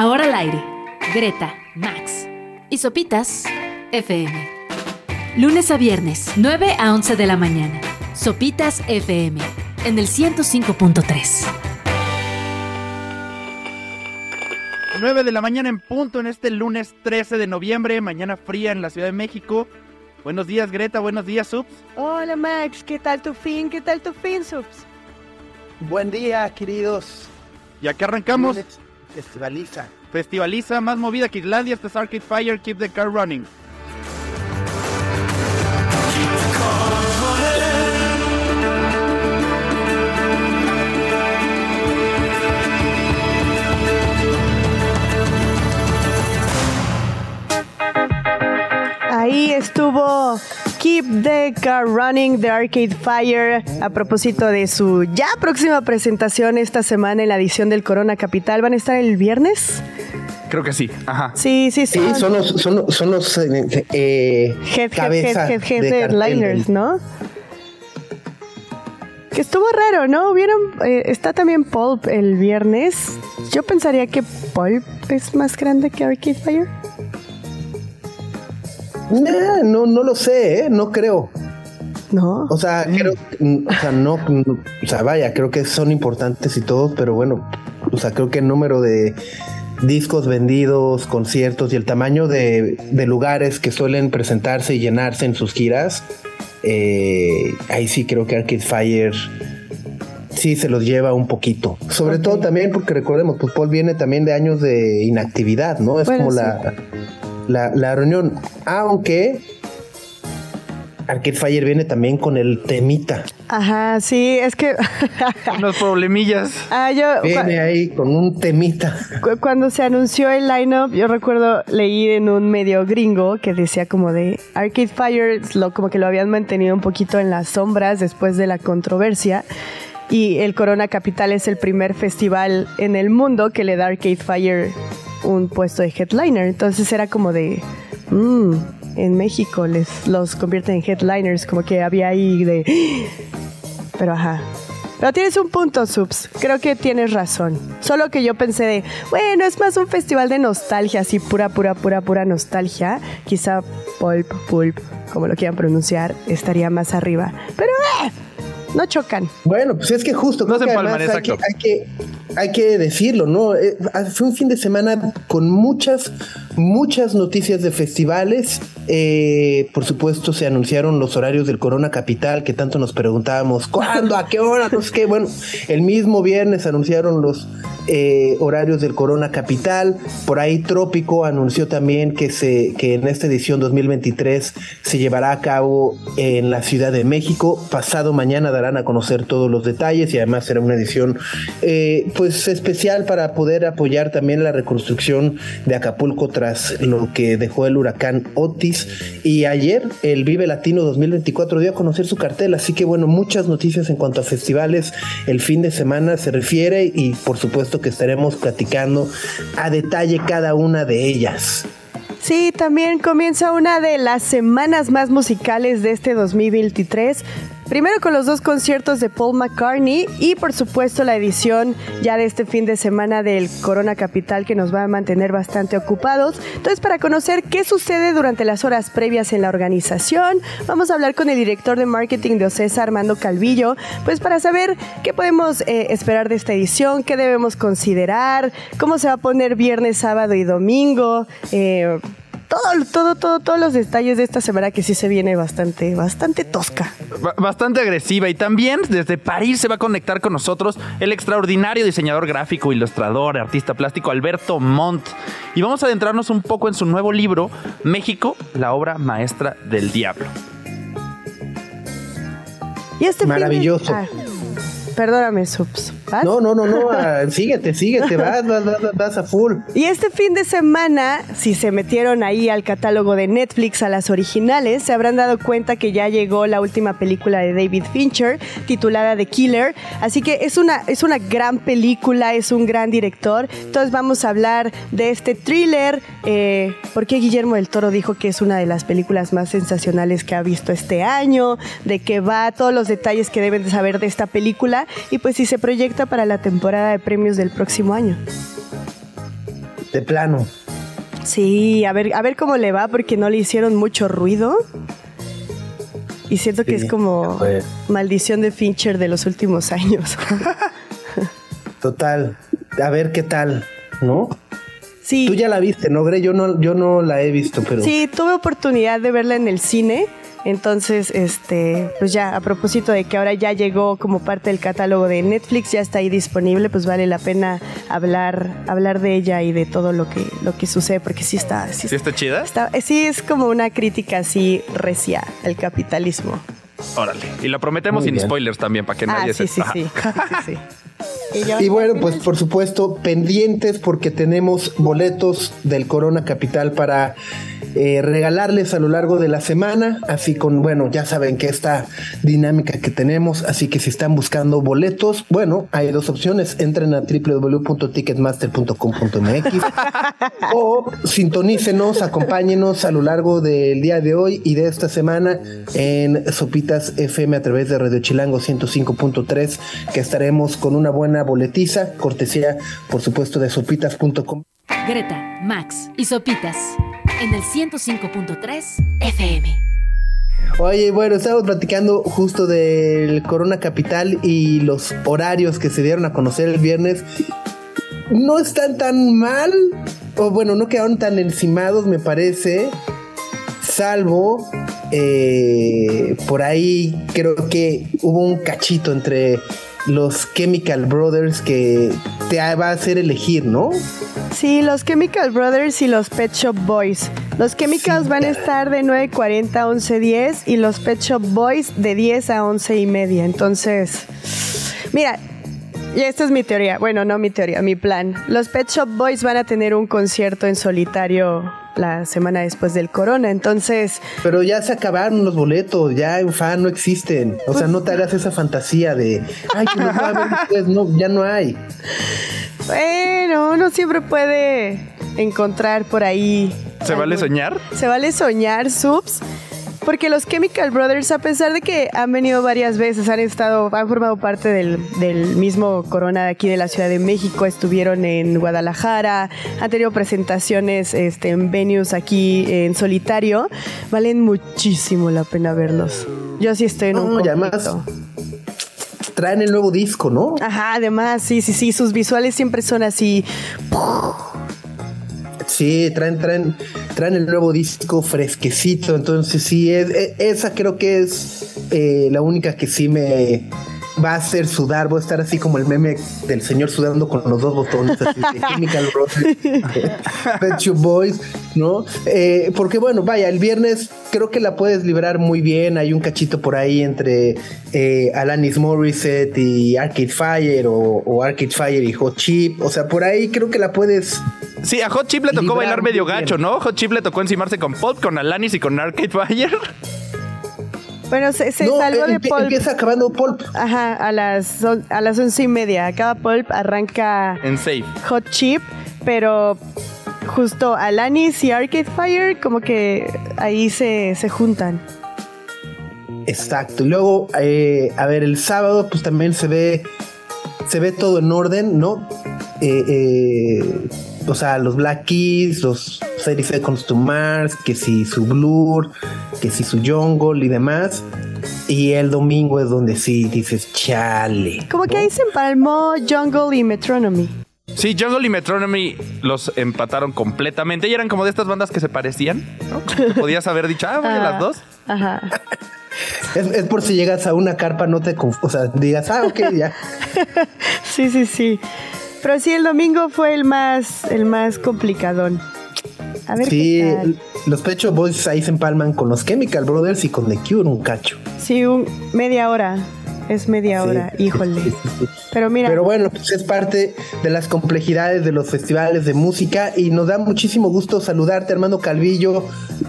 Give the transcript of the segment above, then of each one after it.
Ahora al aire. Greta, Max y Sopitas FM. Lunes a viernes, 9 a 11 de la mañana. Sopitas FM en el 105.3. 9 de la mañana en punto en este lunes 13 de noviembre, mañana fría en la Ciudad de México. Buenos días, Greta. Buenos días, Subs. Hola, Max. ¿Qué tal tu fin? ¿Qué tal tu fin, Subs? Buen día, queridos. Y aquí arrancamos. Festivaliza. Festivaliza, más movida que Islandia. Este es Arcade Fire, Keep the Car Running. Ahí estuvo Keep the Car Running de Arcade Fire a propósito de su ya próxima presentación esta semana en la edición del Corona Capital. ¿Van a estar el viernes? Creo que sí, ajá. Sí, sí, sí. Sí, son los, son, son los eh, eh, head, cabeza head, head, head, de headliners. ¿no? Que estuvo raro, ¿no? ¿Vieron? Eh, está también Pulp el viernes. Yo pensaría que Pulp es más grande que Arcade Fire. Nah, no, no lo sé, ¿eh? no creo. No. O sea, creo, o sea, no, o sea, vaya, creo que son importantes y todo, pero bueno, o sea, creo que el número de discos vendidos, conciertos y el tamaño de, de lugares que suelen presentarse y llenarse en sus giras, eh, ahí sí creo que Arcade Fire sí se los lleva un poquito. Sobre todo también porque recordemos, pues Paul viene también de años de inactividad, ¿no? Es Bueno, como sí. la, la, la reunión. Aunque Arcade Fire viene también con el temita. Ajá, sí, es que. Unos problemillas. ah, yo. Viene ahí con un temita. Cu- Cuando se anunció el lineup, yo recuerdo leí en un medio gringo que decía como de Arcade Fire, lo, como que lo habían mantenido un poquito en las sombras después de la controversia. Y el Corona Capital es el primer festival en el mundo que le da Arcade Fire un puesto de headliner. Entonces era como de. "Mm, en México les los convierten en headliners, como que había ahí de. Pero ajá. Pero tienes un punto, Subs. Creo que tienes razón. Solo que yo pensé de, bueno, es más un festival de nostalgia, así pura, pura, pura, pura nostalgia. Quizá Pulp, Pulp, como lo quieran pronunciar, estaría más arriba. Pero, eh, no chocan. Bueno, pues es que justo No creo se que empalman, además hay que, hay que hay que decirlo, ¿no? Eh, fue un fin de semana con muchas, muchas noticias de festivales. Eh, por supuesto, se anunciaron los horarios del Corona Capital, que tanto nos preguntábamos, ¿cuándo? ¿A qué hora? Sé qué. Bueno, el mismo viernes anunciaron los eh, horarios del Corona Capital. Por ahí Trópico anunció también que, se, que en esta edición 2023 se llevará a cabo en la Ciudad de México. Pasado mañana darán a conocer todos los detalles y además será una edición eh, pues especial para poder apoyar también la reconstrucción de Acapulco tras lo que dejó el huracán Otis. Y ayer el Vive Latino 2024 dio a conocer su cartel, así que bueno, muchas noticias en cuanto a festivales el fin de semana se refiere y por supuesto que estaremos platicando a detalle cada una de ellas. Sí, también comienza una de las semanas más musicales de este 2023. Primero con los dos conciertos de Paul McCartney y por supuesto la edición ya de este fin de semana del Corona Capital que nos va a mantener bastante ocupados. Entonces para conocer qué sucede durante las horas previas en la organización, vamos a hablar con el director de marketing de OCESA, Armando Calvillo, pues para saber qué podemos eh, esperar de esta edición, qué debemos considerar, cómo se va a poner viernes, sábado y domingo. eh, todo, todo, todo, todos los detalles de esta semana que sí se viene bastante, bastante tosca. Ba- Bastante agresiva y también desde París se va a conectar con nosotros el extraordinario diseñador gráfico, ilustrador, artista plástico Alberto Montt. Y vamos a adentrarnos un poco en su nuevo libro, México, la obra maestra del diablo. Y este fin de- Maravilloso. Ah, perdóname, Subs. ¿Vas? No, no, no, no, ah, síguete, síguete, vas, vas, vas, vas a full. Y este fin de semana, si se metieron ahí al catálogo de Netflix a las originales, se habrán dado cuenta que ya llegó la última película de David Fincher, titulada The Killer. Así que es una, es una gran película, es un gran director. Entonces vamos a hablar de este thriller. Eh, ¿Por qué Guillermo del Toro dijo que es una de las películas más sensacionales que ha visto este año? De qué va, todos los detalles que deben de saber de esta película. Y pues si se proyecta para la temporada de premios del próximo año. de plano. Sí, a ver, a ver cómo le va porque no le hicieron mucho ruido. Y siento que Sí, es como pues. maldición de Fincher de los últimos años. Total. A ver qué tal, ¿no? sí. Tú ya la viste, ¿no, Gre? Yo no, yo no la he visto, pero. Sí, tuve oportunidad de verla en el cine. Entonces, este, pues ya, a propósito de que ahora ya llegó como parte del catálogo de Netflix, ya está ahí disponible, pues vale la pena hablar, hablar de ella y de todo lo que, lo que sucede, porque sí está, sí, ¿Sí está chida? está- eh, sí es como una crítica así recia al capitalismo. Órale. Y lo prometemos Muy sin bien. spoilers también, para que Ah, nadie sí, se... sí, Ajá. sí, sí. Y Y bueno, pues por supuesto, pendientes porque tenemos boletos del Corona Capital para eh, regalarles a lo largo de la semana. Así con, bueno, ya saben que esta dinámica que tenemos. Así que si están buscando boletos, bueno, hay dos opciones. Entren a www.ticketmaster.com.mx o sintonícenos, acompáñenos a lo largo del día de hoy y de esta semana en Sopitas FM a través de Radio Chilango 105.3, que estaremos con una buena boletiza, cortesía, por supuesto, de sopitas.com. Greta, Max y Sopitas en el 105.3 FM. Oye, bueno, estábamos platicando justo del Corona Capital y los horarios que se dieron a conocer el viernes. No están tan mal, o bueno, no quedaron tan encimados, me parece. Salvo eh, por ahí creo que hubo un cachito entre los Chemical Brothers que te va a hacer elegir, ¿no? Sí, los Chemical Brothers y los Pet Shop Boys. Los Chemicals Sí, van a estar de 9.40 a 11.10 y los Pet Shop Boys de 10 a 11 y media. Entonces, mira, y esta es mi teoría. Bueno, no mi teoría, mi plan. Los Pet Shop Boys van a tener un concierto en solitario la semana después del corona. Entonces, Pero ya se acabaron los boletos, ya en fan no existen. O sea, no te hagas esa fantasía de, ay, que los voy a ver después. No, ya no hay. bueno, uno siempre puede encontrar por ahí. ¿Se vale soñar? Se vale soñar, subs. Porque los Chemical Brothers, a pesar de que han venido varias veces, han estado, han formado parte del, del mismo Corona de aquí de la Ciudad de México, estuvieron en Guadalajara, han tenido presentaciones este, en venues aquí en solitario, valen muchísimo la pena verlos. Yo sí estoy en un conflicto. Traen el nuevo disco, ¿no? Ajá, además, sí, sí, sí, sus visuales siempre son así. Sí, traen, traen, traen el nuevo disco fresquecito. Entonces, sí, es, e- esa creo que es eh, la única que sí me va a hacer sudar. Voy a estar así como el meme del señor sudando con los dos botones, así de Chemical Boys, ¿no? Eh, porque bueno, vaya, el viernes creo que la puedes librar muy bien. Hay un cachito por ahí entre eh, Alanis Morissette y Arcade Fire o, o Arcade Fire y Hot Chip. O sea, por ahí creo que la puedes Sí, a Hot Chip le tocó Librar bailar medio bien. gacho, ¿no? Hot Chip le tocó encimarse con Pop, con Alanis y con Arcade Fire. Bueno, se, se no, salvó eh, de Paul. empieza acabando Pulp. Ajá, a las, a las once y media. Acaba Pulp, arranca En Safe. Hot Chip, pero justo Alanis y Arcade Fire como que ahí se, se juntan. Exacto. Y luego, eh, a ver, el sábado, pues también se ve, se ve todo en orden, ¿no? Eh, eh, o sea, los Black Keys, los 30 Seconds to Mars, que si su Blur, que si su Jungle y demás. Y el domingo es donde sí dices, chale. Como que ahí se empalmó Jungle y Metronomy. Sí, Jungle y Metronomy los empataron completamente y eran como de estas bandas que se parecían, ¿no? Podías haber dicho, ah, voy a las Ah, dos. Ajá. Es, es por si llegas a una carpa, no te O sea, digas, ah, ok, ya. Sí, sí, sí. Pero sí, el domingo fue el más, el más complicadón. A ver Sí, qué tal. los Pecho Boys ahí se empalman con los Chemical Brothers y con The Cure un cacho. Sí, un, media hora. Es media Sí, hora, híjole. sí, sí, sí. Pero mira, Pero bueno, pues es parte de las complejidades de los festivales de música y nos da muchísimo gusto saludarte, Armando Calvillo,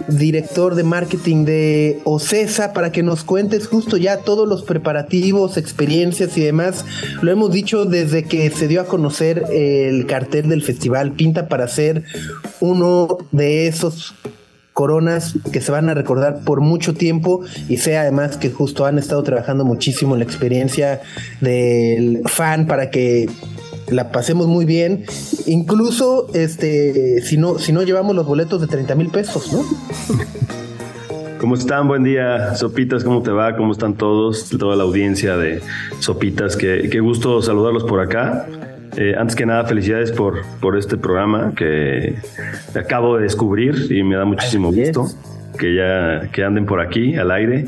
director de marketing de OCESA, para que nos cuentes justo ya todos los preparativos, experiencias y demás. Lo hemos dicho desde que se dio a conocer el cartel del festival, pinta para ser uno de esos coronas que se van a recordar por mucho tiempo y sea además que justo han estado trabajando muchísimo la experiencia del fan para que la pasemos muy bien. Incluso este, si no, si no llevamos los boletos de 30 mil pesos, ¿no? ¿Cómo están? Buen día, Sopitas, ¿cómo te va? ¿Cómo están todos? Toda la audiencia de Sopitas, qué, qué gusto saludarlos por acá. Eh, antes que nada, felicidades por, por este programa que acabo de descubrir y me da muchísimo gusto que ya que anden por aquí al aire.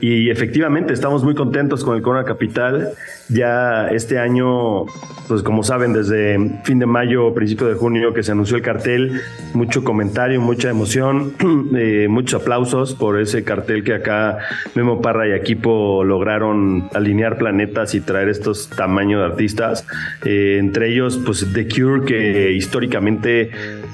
Y efectivamente, estamos muy contentos con el Corona Capital. Ya este año, pues como saben, desde fin de mayo, principio de junio que se anunció el cartel, mucho comentario, mucha emoción, eh, muchos aplausos por ese cartel que acá Memo Parra y equipo lograron alinear planetas y traer estos tamaños de artistas. Eh, entre ellos, pues The Cure, que históricamente,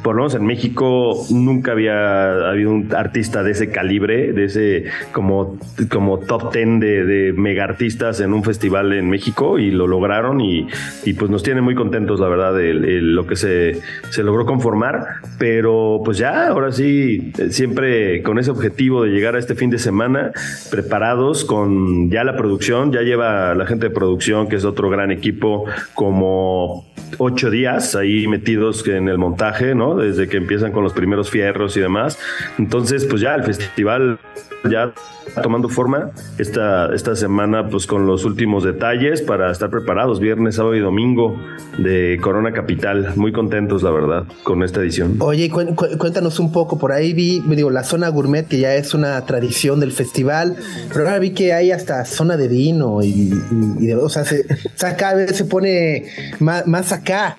por lo menos en México, nunca había habido un artista de ese calibre, de ese como como top 10 de, de mega artistas en un festival en México y lo lograron y, y pues nos tiene muy contentos la verdad de, lo que se, se, logró conformar. Pero pues ya ahora sí siempre con ese objetivo de llegar a este fin de semana preparados con ya la producción ya lleva la gente de producción que es otro gran equipo como ocho días ahí metidos en el montaje, ¿no? Desde que empiezan con los primeros fierros y demás. Entonces, pues ya el festival ya tomando forma esta, esta semana pues con los últimos detalles para estar preparados viernes, sábado y domingo de Corona Capital. Muy contentos, la verdad, con esta edición. Oye, cuéntanos un poco, por ahí vi, digo, la zona gourmet que ya es una tradición del festival, pero ahora vi que hay hasta zona de vino y, o sea, se, cada vez se pone más, más acá.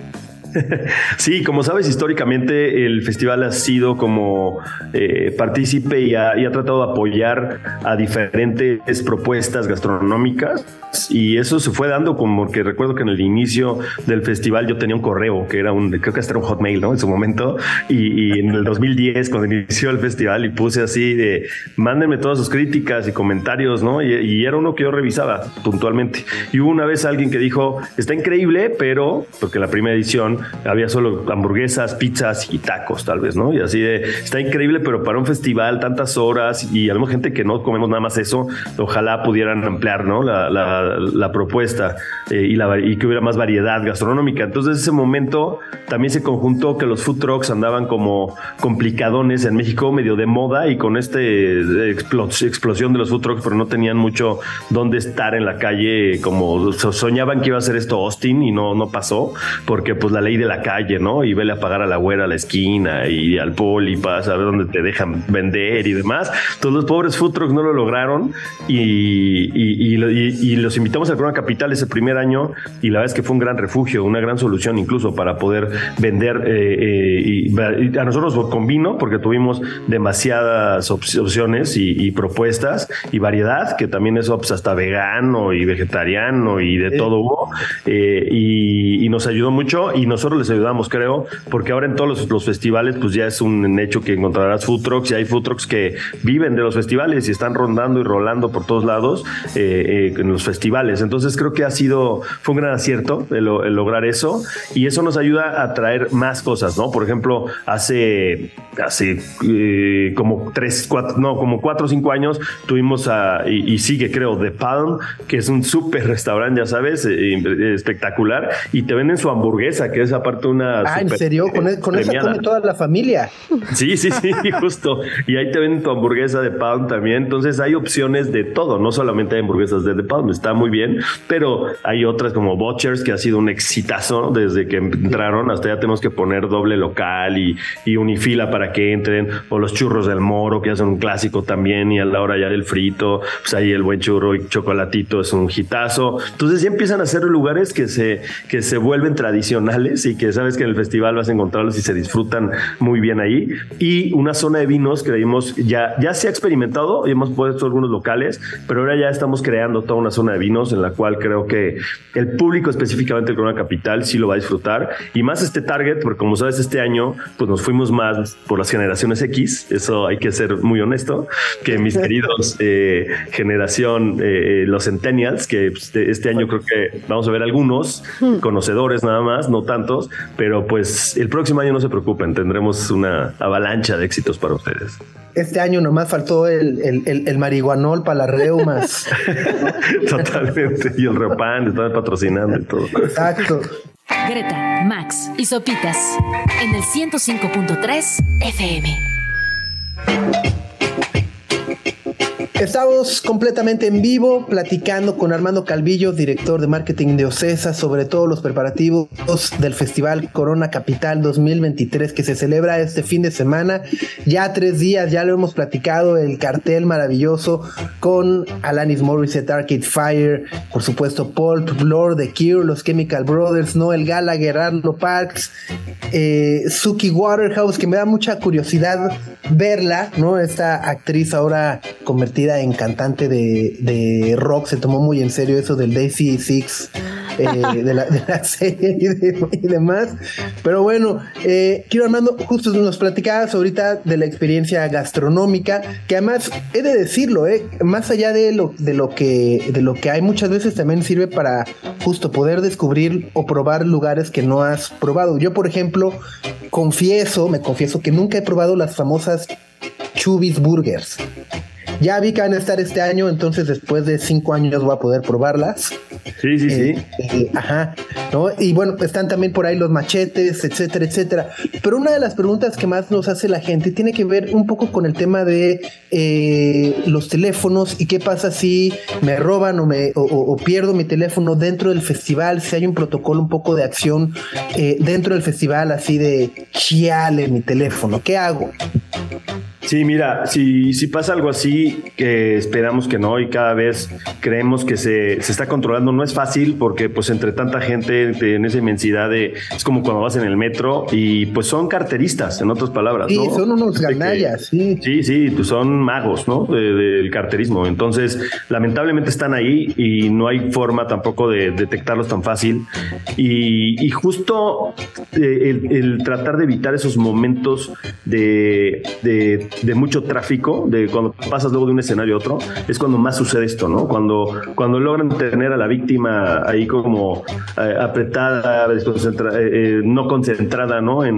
Sí, como sabes, históricamente el festival ha sido como eh, partícipe y ha, tratado de apoyar a diferentes propuestas gastronómicas y eso se fue dando como que recuerdo que en el inicio del festival yo tenía un correo que era un, creo que era un hotmail, ¿no? En su momento y, en el 2010 cuando inició el festival y puse así de mándenme todas sus críticas y comentarios, ¿no? Y, y era uno que yo revisaba puntualmente. Y hubo una vez alguien que dijo, está increíble, pero, porque la primera edición había solo hamburguesas, pizzas y tacos, tal vez, ¿no? Y así de, está increíble, pero para un festival, tantas horas y a lo gente que no comemos nada más eso, ojalá pudieran ampliar, ¿no? La, propuesta eh, y, que hubiera más variedad gastronómica. Entonces, ese momento también se conjuntó que los food trucks andaban como complicadones en México, medio de moda y con este explosión de los food trucks, pero no tenían mucho dónde estar en la calle, como soñaban que iba a ser esto Austin y no, no pasó, porque pues la ley de la calle, ¿no? Y vele a pagar a la güera a la esquina y al poli para saber dónde te dejan vender y demás. Todos los pobres food trucks no lo lograron y, y, los invitamos al Corona Capital ese primer año y la verdad es que fue un gran refugio, una gran solución incluso para poder vender eh, eh, y, a nosotros con vino porque tuvimos demasiadas opciones y, propuestas y variedad que también eso pues, hasta vegano y vegetariano y de todo hubo eh, y, nos ayudó mucho y nosotros les ayudamos creo porque ahora en todos los, festivales pues ya es un hecho que encontrarás food trucks y hay food trucks que viven de los festivales y están rondando y rolando por todos lados en los festivales. Entonces creo que ha sido fue un gran acierto el, lograr eso y eso nos ayuda a traer más cosas no por ejemplo hace hace eh, como tres, cuatro, no, como cuatro o cinco años tuvimos a, y, sigue creo, The Palm, que es un súper restaurante, ya sabes, eh, eh, espectacular, y te venden su hamburguesa, que es aparte una... Ah, ¿en serio? Con, e, con esa come toda la familia. Sí, sí, sí, justo. Y ahí te venden tu hamburguesa de Palm también, entonces hay opciones de todo, no solamente hay hamburguesas de The Palm, está muy bien, pero hay otras como Butchers, que ha sido un exitazo desde que entraron, hasta ya tenemos que poner doble local y, y unifila para que entren, o los churros del moro, que son un clásico también, y a la hora ya del frito, pues ahí el buen churro y chocolatito es un hitazo. Entonces ya empiezan a ser lugares que se, que se vuelven tradicionales y que sabes que en el festival vas a encontrarlos y se disfrutan muy bien ahí. Y una zona de vinos creímos ya, ya se ha experimentado y hemos puesto algunos locales, pero ahora ya estamos creando toda una zona de vinos en la cual creo que el público específicamente de Corona Capital sí lo va a disfrutar y más este target, porque como sabes, este año pues nos fuimos más por las generaciones X, eso hay que ser muy honesto, que mis queridos eh, generación, eh, los centennials, que este, este año creo que vamos a ver algunos hmm. conocedores nada más, no pero pues el próximo año no se preocupen, tendremos una avalancha de éxitos para ustedes. Este año nomás faltó el, el, el, marihuanol para las reumas. Totalmente. Y el Repan, están patrocinando y todo. Exacto. Greta, Max y Sopitas en el 105.3 FM. Estamos completamente en vivo platicando con Armando Calvillo, director de marketing de Ocesa, sobre todos los preparativos del Festival Corona Capital 2023 que se celebra este fin de semana. Ya tres días, ya lo hemos platicado, el cartel maravilloso con Alanis Morissette, Arcade Fire, por supuesto Paul Lord, The Cure, los Chemical Brothers, Noel Gallagher, Arlo Parks, eh, Suki Waterhouse, que me da mucha curiosidad verla, ¿no? Esta actriz ahora convertida en cantante de, rock, se tomó muy en serio eso del Daisy Six. Eh, de, la, serie y, demás. Pero bueno, eh, quiero Armando, justo nos platicabas ahorita de la experiencia gastronómica, que además he de decirlo, eh, más allá de lo, de, lo que, de lo que hay, muchas veces también sirve para justo poder descubrir o probar lugares que no has probado. Yo, por ejemplo, confieso, me confieso que nunca he probado las famosas Chubis Burgers. Ya vi que van a estar este año, entonces después de cinco años voy a poder probarlas. Sí, sí, sí. Eh, eh, ajá, ¿no? Y bueno, están también por ahí los machetes, etcétera, etcétera. Pero una de las preguntas que más nos hace la gente tiene que ver un poco con el tema de eh, los teléfonos y qué pasa si me roban o, me, o, pierdo mi teléfono dentro del festival, si hay un protocolo un poco de acción dentro del festival, así de chiale mi teléfono, ¿qué hago? Sí, mira, si, si pasa algo así, que esperamos que no y cada vez creemos que se, se, está controlando, no es fácil porque pues entre tanta gente en esa inmensidad de, es como cuando vas en el metro y pues son carteristas, en otras palabras. Sí, son unos ganallas, sí. Sí, sí, pues, son magos, ¿no? del carterismo. Entonces, lamentablemente están ahí y no hay forma tampoco de detectarlos tan fácil. Y, y justo eh, el, el, tratar de evitar esos momentos de, de de mucho tráfico, de cuando pasas luego de un escenario a otro, es cuando más sucede esto, ¿no? Cuando, cuando logran tener a la víctima ahí como eh, apretada, eh, eh, no concentrada, ¿no? En,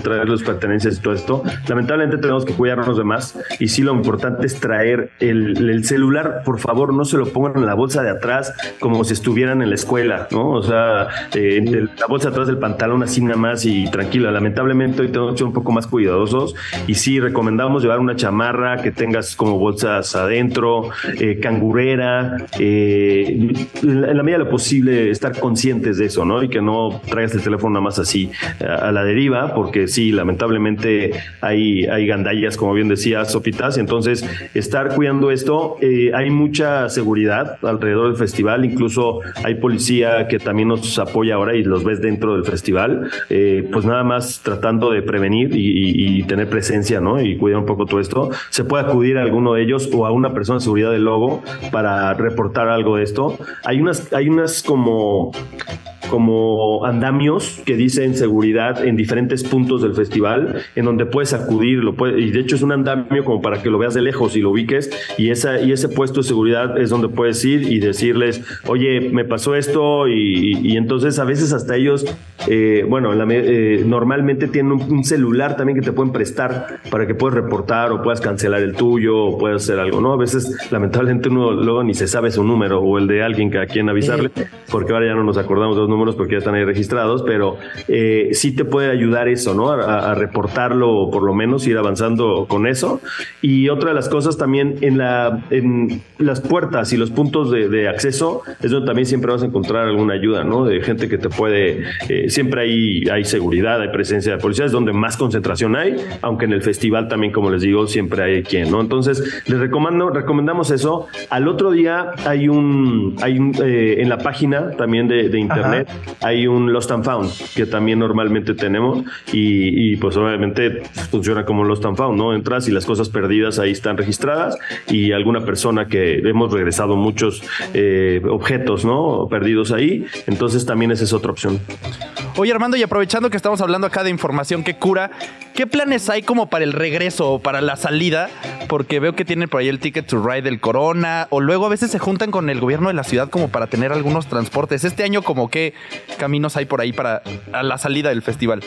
traer las pertenencias y todo esto. Lamentablemente tenemos que cuidarnos de más y sí lo importante es traer el, el celular, por favor, no se lo pongan en la bolsa de atrás como si estuvieran en la escuela, ¿no? O sea, en la bolsa atrás del pantalón así nada más y tranquila. Lamentablemente hoy tenemos que ser un poco más cuidadosos y sí recomendamos recomendamos llevar una chamarra que tengas como bolsas adentro, eh, cangurera, eh, en la medida de lo posible estar conscientes de eso, ¿no? Y que no traigas el teléfono nada más así a la deriva, porque sí, lamentablemente hay, hay gandallas, como bien decía Sopitas, entonces estar cuidando esto, eh, hay mucha seguridad alrededor del festival, incluso hay policía que también nos apoya ahora y los ves dentro del festival, pues nada más tratando de prevenir y, tener presencia, ¿no? Cuidar un poco todo esto, se puede acudir a alguno de ellos o a una persona de seguridad del logo para reportar algo de esto. Hay unas, hay unas como como andamios que dicen seguridad en diferentes puntos del festival, en donde puedes acudir, lo y de hecho es un andamio como para que lo veas de lejos y lo ubiques, y, esa, y ese puesto de seguridad es donde puedes ir y decirles, oye, me pasó esto, y, entonces a veces hasta ellos, eh, bueno, eh, normalmente tienen un, celular también que te pueden prestar para que puedas reportar o puedas cancelar el tuyo o puedas hacer algo, ¿no? A veces, lamentablemente, uno luego ni se sabe su número o el de alguien que a quien avisarle, porque ahora ya no nos acordamos de los números porque ya están ahí registrados, pero eh, sí te puede ayudar eso, ¿no? A, reportarlo o por lo menos ir avanzando con eso. Y otra de las cosas también en, la, en las puertas y los puntos de, acceso es donde también siempre vas a encontrar alguna ayuda, ¿no? De gente que te puede, eh, siempre hay, hay seguridad, hay presencia de policía, es donde más concentración hay, aunque en el festival también, como les digo, siempre hay quien, ¿no? Entonces, les recomiendo, recomendamos eso. Al otro día hay un, hay un, eh, en la página también de, internet, hay un Lost and Found que también normalmente tenemos y, pues obviamente funciona como Lost and Found, ¿no? Entras y las cosas perdidas ahí están registradas y alguna persona que hemos regresado muchos eh, objetos, ¿no? Perdidos ahí, entonces también esa es otra opción. Oye Armando, y aprovechando que estamos hablando acá de información que cura, ¿qué planes hay como para el regreso o para la salida? Porque veo que tienen por ahí el ticket to ride del Corona, o luego a veces se juntan con el gobierno de la ciudad como para tener algunos transportes. Este año como qué caminos hay por ahí para la salida del festival.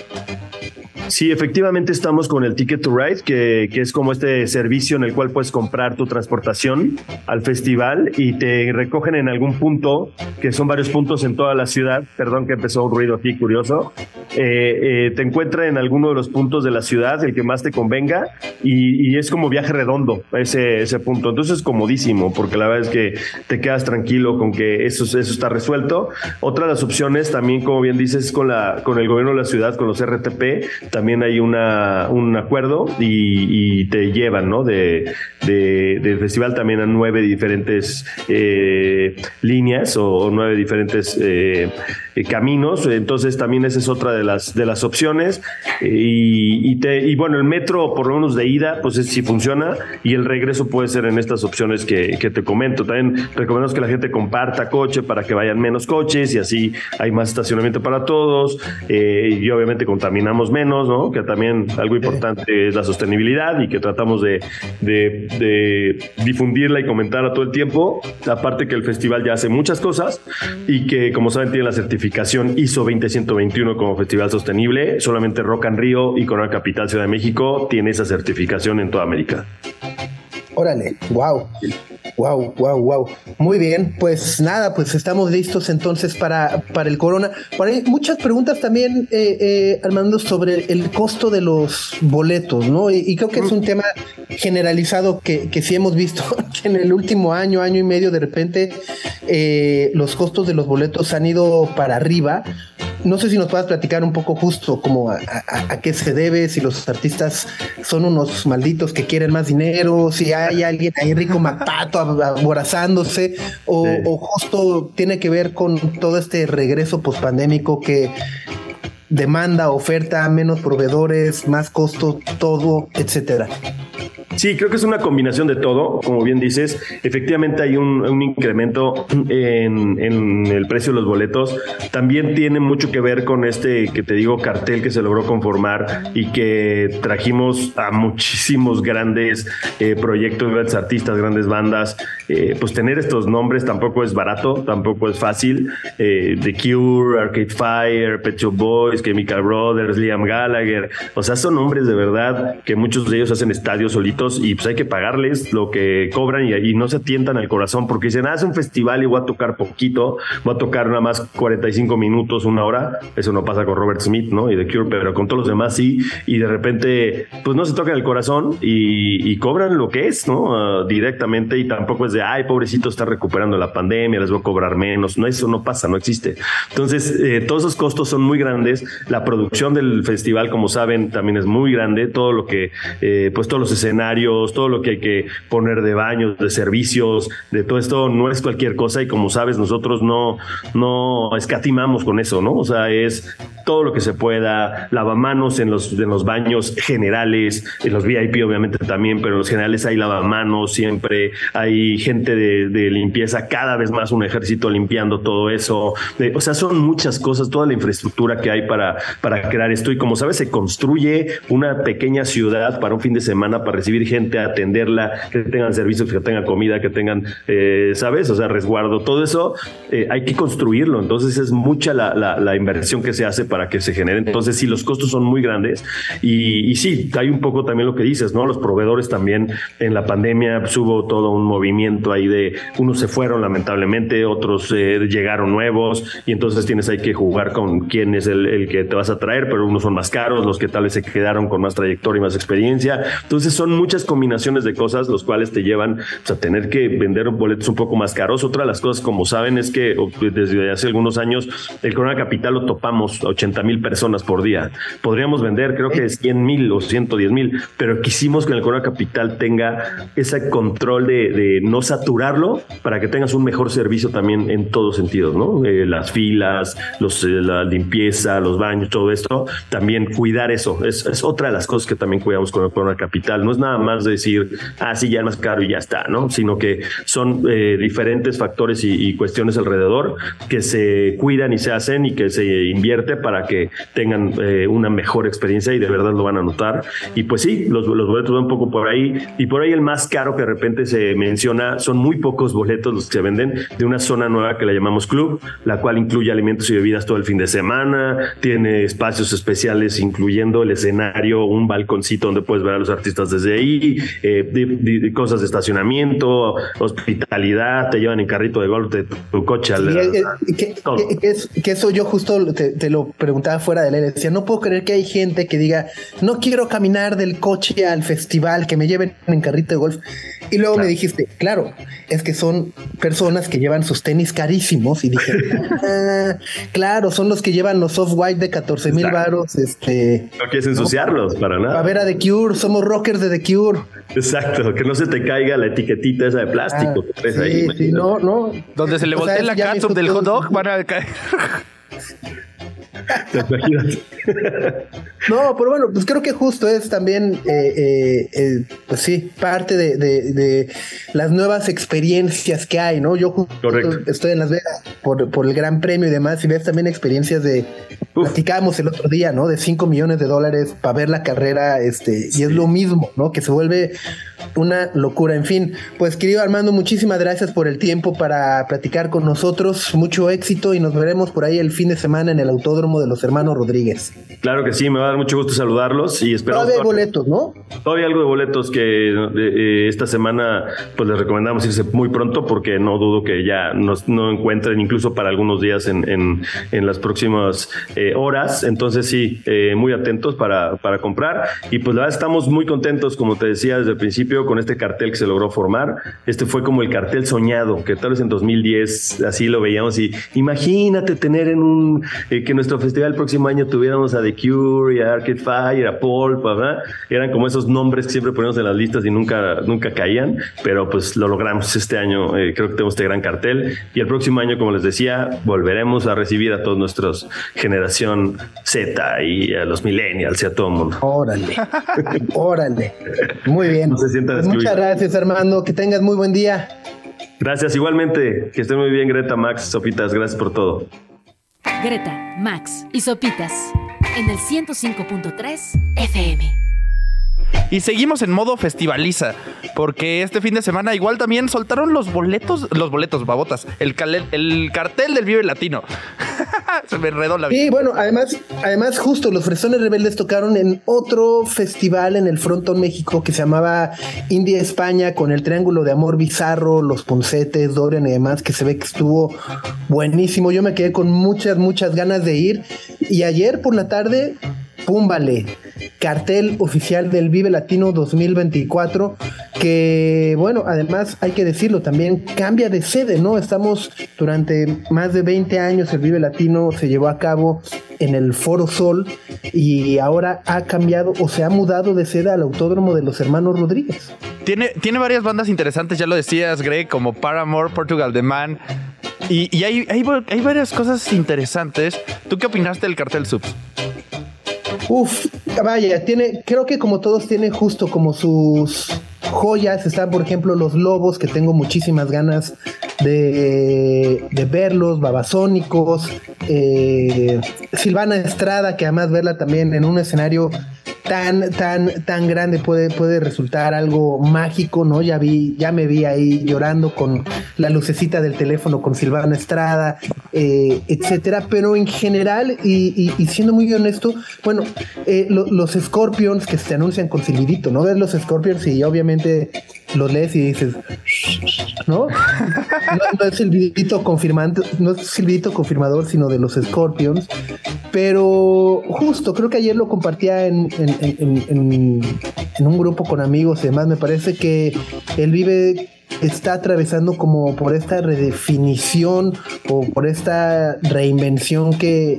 Sí, efectivamente estamos con el Ticket to Ride, que, que, es como este servicio en el cual puedes comprar tu transportación al festival y te recogen en algún punto, que son varios puntos en toda la ciudad. Perdón que empezó un ruido aquí curioso. Eh, eh, te encuentra en alguno de los puntos de la ciudad, el que más te convenga, y, y es como viaje redondo ese, ese punto. Entonces es comodísimo, porque la verdad es que te quedas tranquilo con que eso, eso está resuelto. Otra de las opciones también, como bien dices, con, la, con el gobierno de la ciudad, con los RTP, también hay una, un acuerdo y, te llevan, ¿no? De, del festival también a nueve diferentes eh, líneas o, nueve diferentes eh, caminos. Entonces también esa es otra de las, de las opciones. Y, te, y bueno, el metro, por lo menos de ida, pues si funciona y el regreso puede ser en estas opciones que, que te comento. También recomendamos que la gente comparta coche para que vayan menos coches y así hay más estacionamiento para todos. Eh, y obviamente contaminamos menos, Que también algo importante es la sostenibilidad y que tratamos de, difundirla y comentarla todo el tiempo. Aparte que el festival ya hace muchas cosas y que, como saben, tiene la certificación ISO 20121 como festival sostenible. Solamente Rock and Rio y Corona Capital Ciudad de México tiene esa certificación en toda América. Órale, wow. Wow, wow, wow. Muy bien, pues nada, pues estamos listos entonces para, para el corona. Por ahí muchas preguntas también, eh, eh, Armando, sobre el costo de los boletos, ¿no? Y, creo que es un tema generalizado que, que sí hemos visto que en el último año, año y medio, de repente eh, los costos de los boletos han ido para arriba. No sé si nos puedas platicar un poco justo como a, qué se debe, si los artistas son unos malditos que quieren más dinero, si hay alguien ahí rico mapato aborazándose, o, o justo tiene que ver con todo este regreso pospandémico que demanda, oferta, menos proveedores, más costo, todo, etcétera. Sí, creo que es una combinación de todo. Como bien dices, efectivamente hay un, incremento en, el precio de los boletos. También tiene mucho que ver con este, que te digo, cartel que se logró conformar y que trajimos a muchísimos grandes eh, proyectos, grandes artistas, grandes bandas. Eh, pues tener estos nombres tampoco es barato, tampoco es fácil. Eh, The Cure, Arcade Fire, Pet Shop Boys, Chemical Brothers, Liam Gallagher. O sea, son nombres de verdad que muchos de ellos hacen estadios solitos y pues hay que pagarles lo que cobran y, no se tientan al corazón porque dicen, ah, es un festival y voy a tocar poquito, voy a tocar nada más 45 minutos, una hora. Eso no pasa con Robert Smith, ¿no? Y The Cure, pero con todos los demás sí. Y de repente, pues no se tocan el corazón y, cobran lo que es, ¿no? Ah, directamente y tampoco es de, ay, pobrecito, está recuperando la pandemia, les voy a cobrar menos. No, eso no pasa, no existe. Entonces, eh, todos esos costos son muy grandes. La producción del festival, como saben, también es muy grande. Todo lo que, eh, pues todos los escenarios todo lo que hay que poner de baños, de servicios, de todo esto no es cualquier cosa y como sabes nosotros no, no escatimamos con eso, ¿no? O sea, es todo lo que se pueda, lavamanos en los, en los baños generales, en los VIP obviamente también, pero en los generales hay lavamanos siempre, hay gente de, limpieza, cada vez más un ejército limpiando todo eso, o sea, son muchas cosas, toda la infraestructura que hay para, para crear esto y como sabes se construye una pequeña ciudad para un fin de semana para recibir gente, atenderla, que tengan servicios, que tengan comida, que tengan, eh, ¿sabes? O sea, resguardo, todo eso eh, hay que construirlo. Entonces es mucha la, la, inversión que se hace para que se genere. Entonces sí, los costos son muy grandes y, sí, hay un poco también lo que dices, ¿no? Los proveedores también en la pandemia hubo todo un movimiento ahí de unos se fueron lamentablemente, otros eh, llegaron nuevos y entonces tienes ahí que jugar con quién es el, que te vas a traer, pero unos son más caros, los que tal vez se quedaron con más trayectoria y más experiencia. Entonces son muchas combinaciones de cosas los cuales te llevan pues, a tener que vender boletos un poco más caros. Otra de las cosas, como saben, es que desde hace algunos años el Corona Capital lo topamos 80 mil personas por día. Podríamos vender creo que 100 mil o 110 mil, pero quisimos que el Corona Capital tenga ese control de, no saturarlo para que tengas un mejor servicio también en todos sentidos, ¿no? Eh, las filas, los, eh, la limpieza, los baños, todo esto, también cuidar eso. Es, es, otra de las cosas que también cuidamos con el Corona Capital. No es nada más decir, ah, sí, ya es más caro y ya está, ¿no? Sino que son eh, diferentes factores y, cuestiones alrededor que se cuidan y se hacen y que se invierte para que tengan eh, una mejor experiencia y de verdad lo van a notar. Y pues sí, los, los boletos van un poco por ahí. Y por ahí el más caro que de repente se menciona, son muy pocos boletos los que se venden de una zona nueva que la llamamos club, la cual incluye alimentos y bebidas todo el fin de semana, tiene espacios especiales incluyendo el escenario, un balconcito donde puedes ver a los artistas desde ahí, eh, cosas de estacionamiento, hospitalidad, te llevan en carrito de golf de tu coche al... Eh, eh, que, eso yo justo te, lo preguntaba fuera de él, decía, no puedo creer que hay gente que diga, no quiero caminar del coche al festival, que me lleven en carrito de golf. Y luego me dijiste, claro, es que son personas que llevan sus tenis carísimos y dije, ah, claro, son los que llevan los soft white de 14 mil baros. Este, no quieres ensuciarlos para nada. A ver a The Cure, somos rockers de The Cure. Exacto, que no se te caiga la etiquetita esa de plástico ah, sí, ahí. Sí, no, no. Donde se le voltee la catsup del hot dog van a caer. no, pero bueno, pues creo que justo es también, eh, eh, eh, pues sí, parte de, las nuevas experiencias que hay, ¿no? Yo estoy en Las Vegas por, por, el Gran Premio y demás, y ves también experiencias de, platicábamos el otro día, ¿no? De 5 millones de dólares para ver la carrera, este, y es lo mismo, ¿no? Que se vuelve una locura. En fin, pues querido Armando, muchísimas gracias por el tiempo para platicar con nosotros. Mucho éxito y nos veremos por ahí el fin de semana en el Autódromo de los Hermanos Rodríguez. Claro que sí, me va a dar mucho gusto saludarlos y espero. Todavía hay boletos, ¿no? Todavía algo de boletos que eh, esta semana pues les recomendamos irse muy pronto porque no dudo que ya nos, no encuentren incluso para algunos días en, en, las próximas eh, horas. Entonces sí, eh, muy atentos para, para comprar y pues la verdad estamos muy contentos, como te decía desde el principio con este cartel que se logró formar. Este fue como el cartel soñado, que tal vez en 2010 así lo veíamos y imagínate tener en un, que nuestro festival el próximo año tuviéramos a The Cure, a Arcade Fire, a Paul, ¿verdad? Eran como esos nombres que siempre ponemos en las listas y nunca, nunca caían, pero pues lo logramos este año, eh, creo que tenemos este gran cartel y el próximo año, como les decía, volveremos a recibir a todos nuestros generación Z y a los millennials y a todo el mundo. Órale, órale. Muy bien. Pues muchas gracias, Armando. Que tengas muy buen día. Gracias, igualmente. Que esté muy bien, Greta, Max, Sopitas. Gracias por todo. Greta, Max y Sopitas en el 105.3 FM. Y seguimos en modo festivaliza, porque este fin de semana igual también soltaron los boletos, los boletos, babotas, el, el cartel del Vive Latino. Se me enredó la vida. Sí, bueno, además, además justo los Fresones Rebeldes tocaron en otro festival en el Frontón México que se llamaba India España con el Triángulo de Amor Bizarro, los Poncetes, Dorian y demás, que se ve que estuvo buenísimo. Yo me quedé con muchas, muchas ganas de ir. Y ayer por la tarde Púmbale, cartel oficial del Vive Latino 2024, que bueno, además hay que decirlo, también cambia de sede, ¿no? Estamos durante más de 20 años, el Vive Latino se llevó a cabo en el Foro Sol y ahora ha cambiado o se ha mudado de sede al Autódromo de los Hermanos Rodríguez. Tiene, tiene varias bandas interesantes, ya lo decías, Greg, como Paramore, Portugal The Man. Y, hay, hay, hay varias cosas interesantes. ¿Tú qué opinaste del cartel Subs? Uf, vaya, tiene, creo que como todos tienen justo como sus joyas. Están, por ejemplo, los lobos, que tengo muchísimas ganas de, verlos, babasónicos. Eh, Silvana Estrada, que además verla también en un escenario tan, tan, tan grande puede, puede resultar algo mágico, ¿no? Ya vi, ya me vi ahí llorando con la lucecita del teléfono con Silvana Estrada, eh, etcétera. Pero en general, y, siendo muy honesto, bueno, eh, los Scorpions que se anuncian con silbidito, ¿no? Ves los Scorpions y obviamente los lees y dices, ¿no? No, es silbidito confirmante, no es silbidito confirmador, sino de los Scorpions. Pero justo, creo que ayer lo compartía en, en, un grupo con amigos y demás. Me parece que él vive está atravesando como por esta redefinición o por esta reinvención que,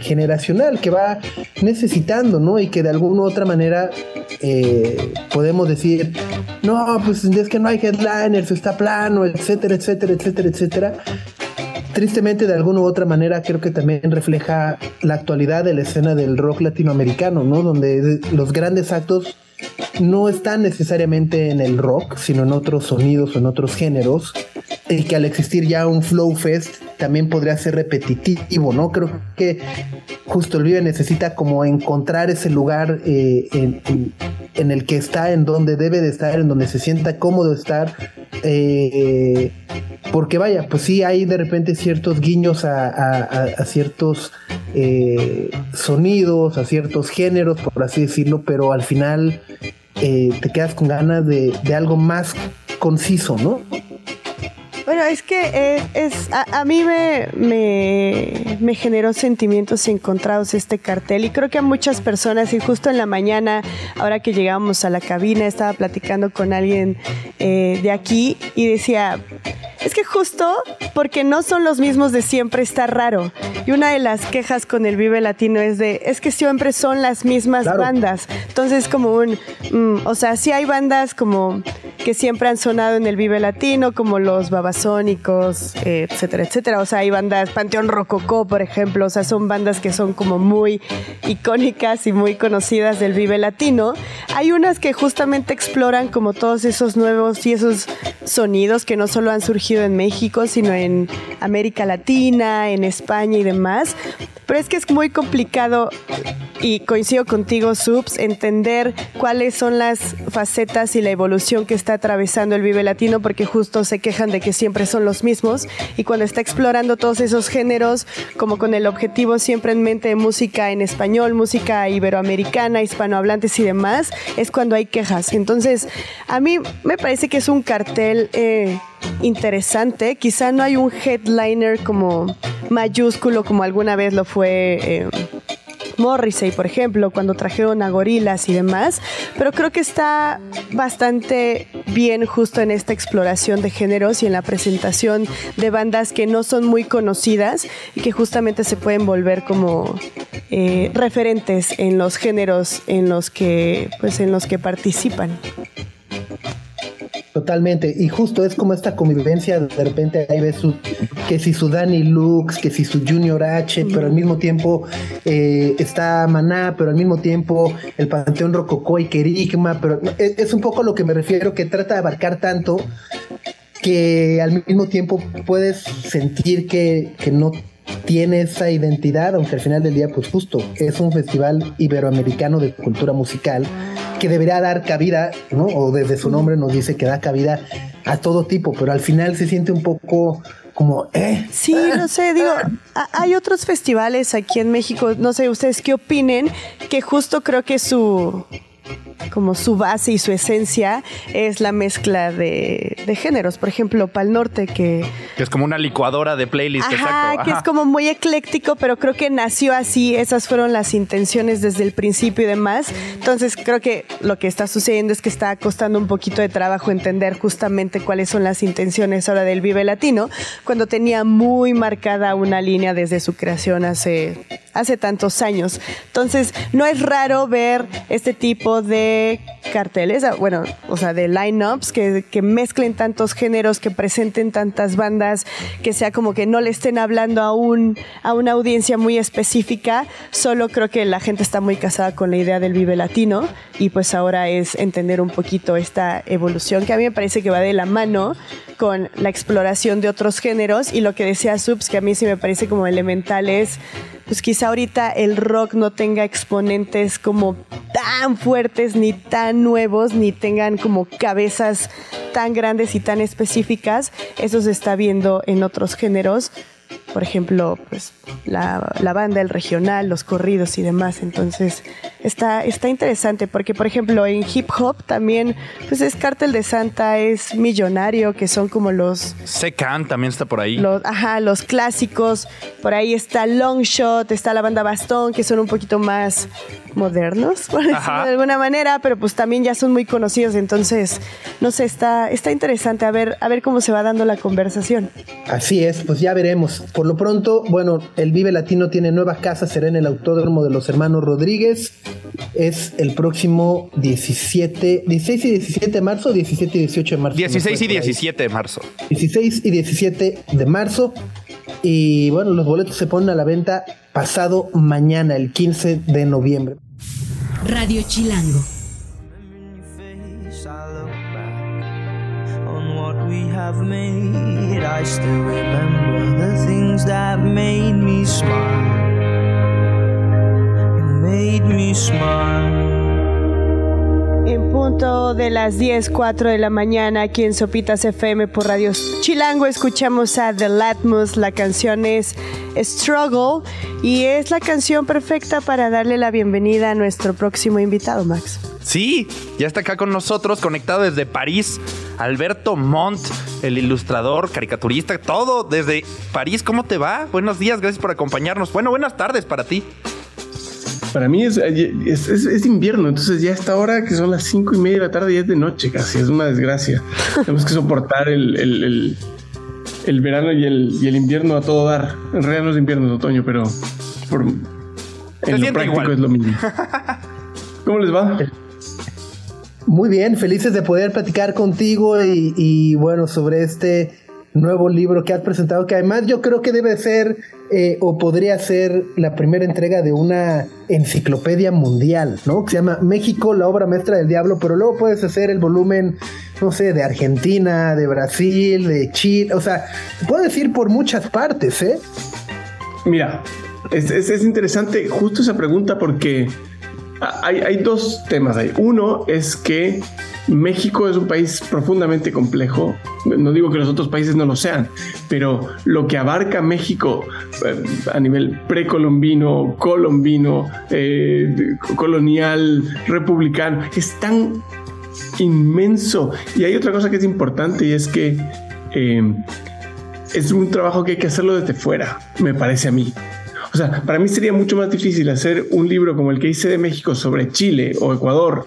generacional que va necesitando, ¿no? Y que de alguna u otra manera eh, podemos decir, no, pues es que no hay headliners, está plano, etcétera, etcétera, etcétera, etcétera tristemente de alguna u otra manera creo que también refleja la actualidad de la escena del rock latinoamericano, ¿no? Donde los grandes actos no está necesariamente en el rock, sino en otros sonidos o en otros géneros, y que al existir ya un Flow Fest también podría ser repetitivo, ¿no? Creo que justo el Vive necesita como encontrar ese lugar eh, en, el que está, en donde debe de estar, en donde se sienta cómodo estar, eh, porque vaya, pues sí hay de repente ciertos guiños a, ciertos eh, sonidos, a ciertos géneros, por así decirlo, pero al final te quedas con ganas de, de algo más conciso, ¿no? Bueno, es que eh, es, a, mí me, me, generó sentimientos encontrados este cartel y creo que a muchas personas, y justo en la mañana, ahora que llegamos a la cabina, estaba platicando con alguien eh, de aquí y decía, es que justo porque no son los mismos de siempre está raro. Y una de las quejas con el Vive Latino es de, es que siempre son las mismas bandas. Entonces como un, mm, o sea, sí hay bandas como que siempre han sonado en el Vive Latino, como los Babas sónicos, etcétera, etcétera. O sea, hay bandas, Panteón Rococó, por ejemplo, o sea, son bandas que son como muy icónicas y muy conocidas del Vive Latino. Hay unas que justamente exploran como todos esos nuevos y esos sonidos que no solo han surgido en México, sino en América Latina, en España y demás. Pero es que es muy complicado y coincido contigo, Subs, entender cuáles son las facetas y la evolución que está atravesando el Vive Latino, porque justo se quejan de que siempre son los mismos y cuando está explorando todos esos géneros, como con el objetivo siempre en mente de música en español, música iberoamericana, hispanohablantes y demás, es cuando hay quejas. Entonces, a mí me parece que es un cartel eh, interesante. Quizá no hay un headliner como mayúsculo como alguna vez lo fue. Eh, Morrissey, por ejemplo, cuando trajeron a gorilas y demás, pero creo que está bastante bien justo en esta exploración de géneros y en la presentación de bandas que no son muy conocidas y que justamente se pueden volver como eh, referentes en los géneros en los que, pues, en los que participan. Totalmente, y justo es como esta convivencia, de repente ahí ves que si su Danny Lux, que si su Junior H, pero al mismo tiempo eh, está Maná, pero al mismo tiempo el Panteón Rococó y Kerigma, pero es, es, un poco lo que me refiero, que trata de abarcar tanto que al mismo tiempo puedes sentir que, que no tiene esa identidad, aunque al final del día, pues justo, es un festival iberoamericano de cultura musical que debería dar cabida, ¿no? O desde su nombre nos dice que da cabida a todo tipo, pero al final se siente un poco como, ¿eh? Sí, no sé, digo, hay otros festivales aquí en México, no sé ustedes qué opinen, que justo creo que su como su base y su esencia es la mezcla de, géneros. Por ejemplo, Pal Norte, que... Que es como una licuadora de playlist, ajá, que es como muy ecléctico, pero creo que nació así. Esas fueron las intenciones desde el principio y demás. Entonces, creo que lo que está sucediendo es que está costando un poquito de trabajo entender justamente cuáles son las intenciones ahora del Vive Latino, cuando tenía muy marcada una línea desde su creación hace, hace tantos años. Entonces, no es raro ver este tipo de carteles, ah, bueno, o sea, de lineups que, que mezclen tantos géneros, que presenten tantas bandas, que sea como que no le estén hablando a, un, a una audiencia muy específica. Solo creo que la gente está muy casada con la idea del Vive Latino y pues ahora es entender un poquito esta evolución que a mí me parece que va de la mano con la exploración de otros géneros y lo que decía Subs, que a mí sí me parece como elemental es pues quizá ahorita el rock no tenga exponentes como tan fuertes, ni tan nuevos, ni tengan como cabezas tan grandes y tan específicas. Eso se está viendo en otros géneros por ejemplo, pues la, la, banda, el regional, los corridos y demás. Entonces, está, está interesante porque, por ejemplo, en hip hop también, pues es Cártel de Santa, es Millonario, que son como los... Secan también está por ahí. Los, ajá, los clásicos. Por ahí está Longshot, está la banda Bastón, que son un poquito más modernos, por decirlo de alguna manera, pero pues también ya son muy conocidos. Entonces, no sé, está, está interesante a ver, a ver cómo se va dando la conversación. Así es, pues ya veremos. Por lo pronto, bueno, el Vive Latino tiene nueva casa, será en el Autódromo de los Hermanos Rodríguez. Es el próximo 17, 16 y 17 de marzo, 17 y 18 de marzo. 16 y 17 de marzo. 16 y 17 de marzo. Y bueno, los boletos se ponen a la venta pasado mañana, el 15 de noviembre. Radio Chilango. We have made. I still remember the things that made me smile. You made me smile. Punto de las 10, 4 de la mañana, aquí en Sopitas FM por Radio Chilango, escuchamos a The Latmus. La canción es Struggle y es la canción perfecta para darle la bienvenida a nuestro próximo invitado, Max. Sí, ya está acá con nosotros, conectado desde París, Alberto Montt, el ilustrador, caricaturista, todo desde París. ¿Cómo te va? Buenos días, gracias por acompañarnos. Bueno, buenas tardes para ti. Para mí es, es, invierno, entonces ya a esta hora, que son las cinco y media de la tarde, ya es de noche casi, es una desgracia. Tenemos que soportar el, el, verano y el, y el, invierno a todo dar. En realidad no es invierno, es otoño, pero por, en lo práctico es lo mismo. ¿Cómo les va? Muy bien, felices de poder platicar contigo y, y bueno, sobre este nuevo libro que has presentado, que además yo creo que debe ser eh, o podría ser la primera entrega de una enciclopedia mundial, ¿no? Que se llama México, la obra maestra del diablo, pero luego puedes hacer el volumen, no sé, de Argentina, de Brasil, de Chile, o sea, puedes ir por muchas partes, ¿eh? Mira, es, es interesante justo esa pregunta porque hay, hay dos temas ahí. Uno es que México es un país profundamente complejo. No digo que los otros países no lo sean, pero lo que abarca México eh, a nivel precolombino, colombino, eh, colonial, republicano, es tan inmenso. Y hay otra cosa que es importante y es que eh, es un trabajo que hay que hacerlo desde fuera, me parece a mí. O sea, para mí sería mucho más difícil hacer un libro como el que hice de México sobre Chile o Ecuador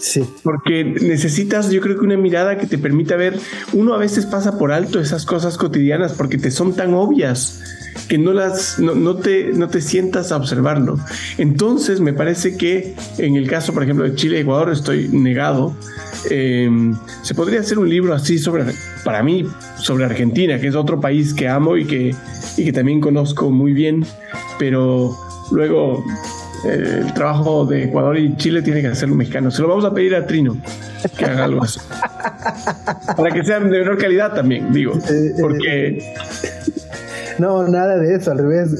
Sí. Porque necesitas, yo creo que una mirada que te permita ver, uno a veces pasa por alto esas cosas cotidianas porque te son tan obvias que no las no, te, no te sientas a observarlo. Entonces me parece que en el caso, por ejemplo, de Chile y Ecuador, estoy negado. Em, se podría hacer un libro así sobre, para mí, sobre Argentina, que es otro país que amo y que, y que también conozco muy bien, pero luego el trabajo de Ecuador y Chile tiene que hacerlo mexicano. Se lo vamos a pedir a Trino que haga algo así. Para que sean de menor calidad también, digo. Eh, eh, porque. No, nada de eso, al revés.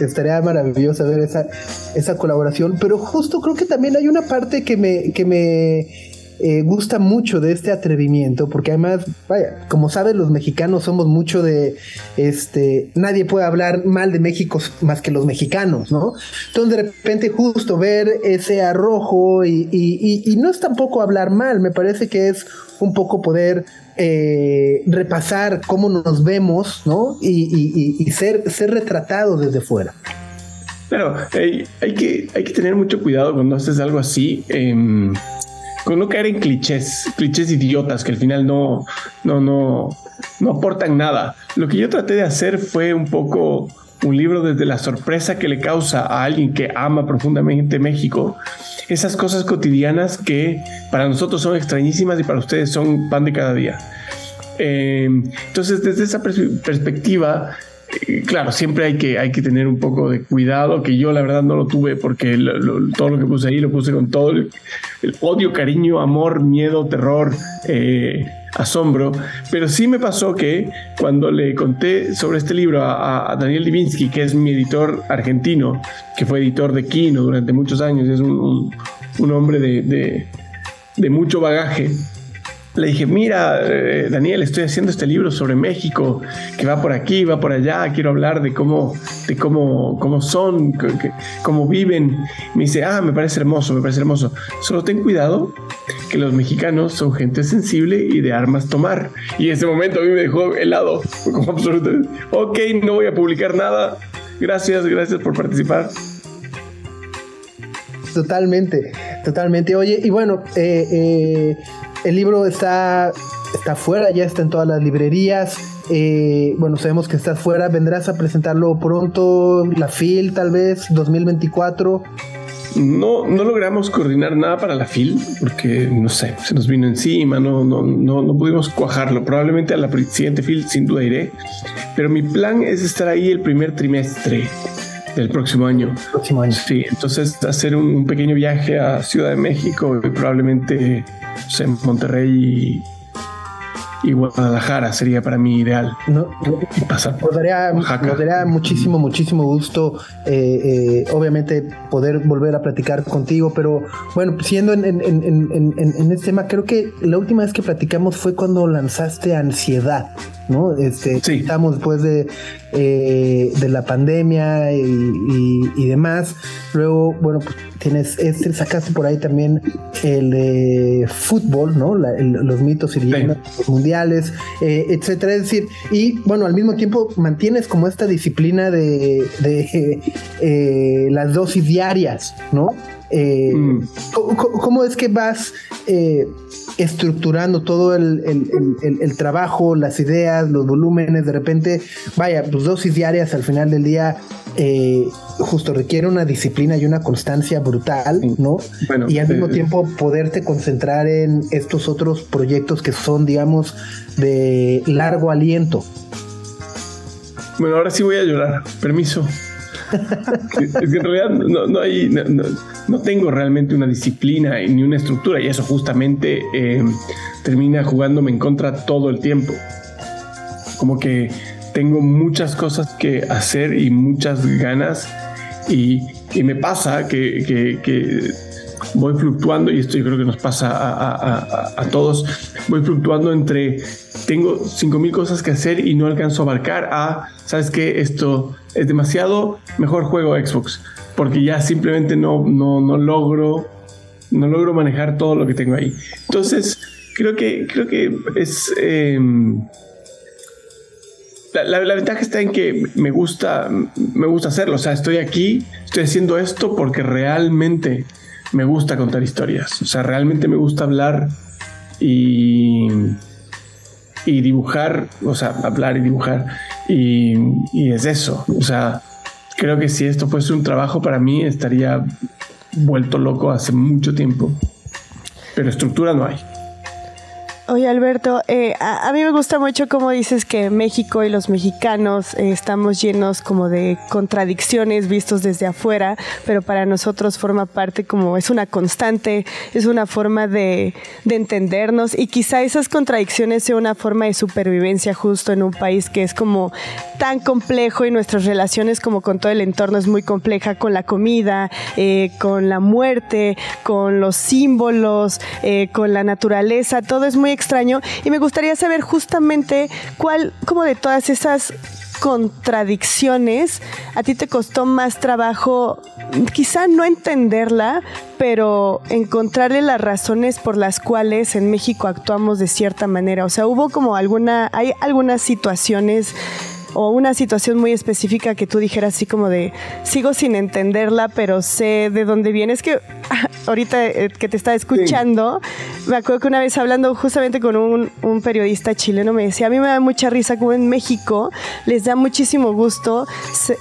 estaría maravilloso ver esa, esa colaboración. Pero justo creo que también hay una parte que me, que me eh, gusta mucho de este atrevimiento, porque además, vaya, como sabes, los mexicanos somos mucho de, este, nadie puede hablar mal de México más que los mexicanos, ¿no? Entonces de repente justo ver ese arrojo y, no es tampoco hablar mal, me parece que es un poco poder eh, repasar cómo nos vemos, ¿no? Y, ser, ser retratado desde fuera. Pero hay, que, hay que tener mucho cuidado cuando haces algo así. Eh, con no caer en clichés, clichés idiotas que al final no, no, no, no aportan nada. Lo que yo traté de hacer fue un poco un libro desde la sorpresa que le causa a alguien que ama profundamente México, esas cosas cotidianas que para nosotros son extrañísimas y para ustedes son pan de cada día. Eh, entonces, desde esa perspectiva, claro, siempre hay que, hay que tener un poco de cuidado, que yo la verdad no lo tuve porque todo lo que puse ahí lo puse con todo el, odio, cariño, amor, miedo, terror, eh, asombro. Pero sí me pasó que cuando le conté sobre este libro a, Daniel Divinsky, que es mi editor argentino, que fue editor de Kino durante muchos años, es un, hombre de, de mucho bagaje le dije, mira, eh, Daniel, estoy haciendo este libro sobre México, que va por aquí, va por allá, quiero hablar de cómo, de cómo, cómo son, cómo viven. Me dice, ah, me parece hermoso, me parece hermoso. Solo ten cuidado que los mexicanos son gente sensible y de armas tomar. Y en ese momento a mí me dejó helado, como absolutamente, ok, no voy a publicar nada. Gracias, gracias por participar. Totalmente, totalmente. Oye, y bueno, eh, eh el libro está, está fuera, ya está en todas las librerías. Eh, bueno, sabemos que está fuera. ¿Vendrás a presentarlo pronto? ¿La FIL tal vez? ¿2024? No, no logramos coordinar nada para la FIL porque, no sé, se nos vino encima, no, no, no, no pudimos cuajarlo. Probablemente a la siguiente FIL sin duda iré. Pero mi plan es estar ahí el primer trimestre del próximo año. Próximo año. Sí, entonces hacer un, pequeño viaje a Ciudad de México y probablemente en Monterrey y Guadalajara sería para mí ideal. No, Y pasar por Nos daría, Oaxaca. nos daría muchísimo, muchísimo gusto, eh, eh, obviamente, poder volver a platicar contigo, pero bueno, siendo en, en, en, en, en- en este tema, creo que la última vez que platicamos fue cuando lanzaste Ansiedad, ¿no? Este, Sí. Estamos después de, eh, de la pandemia y, y- y demás. Luego, bueno, pues tienes este, sacaste por ahí también el de fútbol, ¿no? La- el- los mitos y leyendas mundiales, eh, etcétera. Es decir, y bueno, al mismo tiempo mantienes como esta disciplina de, de, eh, las dosis diarias, ¿no? Eh, Mm. ¿cómo, es que vas eh, estructurando todo el, el- el- el- el trabajo, las ideas, los volúmenes? De repente, vaya, pues dosis diarias al final del día. eh, justo requiere una disciplina y una constancia brutal, ¿no? Bueno, y al mismo eh, tiempo poderte concentrar en estos otros proyectos que son, digamos, de largo aliento. Bueno, ahora sí voy a llorar. Permiso. es que en realidad no, no hay, no, tengo realmente una disciplina ni una estructura y eso justamente eh, termina jugándome en contra todo el tiempo. Como que tengo muchas cosas que hacer y muchas ganas y, me pasa que, voy fluctuando y esto yo creo que nos pasa a- a todos. Voy fluctuando entre tengo 5000 cosas que hacer y no alcanzo a abarcar a, ¿sabes qué? Esto es demasiado, mejor juego Xbox, porque ya simplemente no, no, no logro no logro manejar todo lo que tengo ahí. Entonces, creo que creo que es em, la, la- la ventaja está en que me gusta, me gusta hacerlo. O sea, estoy aquí, estoy haciendo esto porque realmente me gusta contar historias. O sea, realmente me gusta hablar y, y dibujar. O sea, hablar y dibujar. Y, es eso. O sea, creo que si esto fuese un trabajo para mí, estaría vuelto loco hace mucho tiempo. Pero estructura no hay. Oye Alberto, eh, a, a mí me gusta mucho cómo dices que México y los mexicanos eh, estamos llenos como de contradicciones vistos desde afuera, pero para nosotros forma parte como es una constante, es una forma de, de entendernos y quizá esas contradicciones sea una forma de supervivencia justo en un país que es como tan complejo y nuestras relaciones como con todo el entorno es muy compleja con la comida, eh, con la muerte, con los símbolos, eh, con la naturaleza, todo es muy extraño y me gustaría saber justamente cuál, como de todas esas contradicciones, a ti te costó más trabajo, quizá no entenderla, pero encontrarle las razones por las cuales en México actuamos de cierta manera. O sea, hubo como alguna, hay algunas situaciones o una situación muy específica que tú dijeras así como de sigo sin entenderla, pero sé de dónde viene. Es que ahorita eh, que te estaba escuchando, me acuerdo que una vez hablando justamente con un, un periodista chileno me decía, a mí me da mucha risa como en México les da muchísimo gusto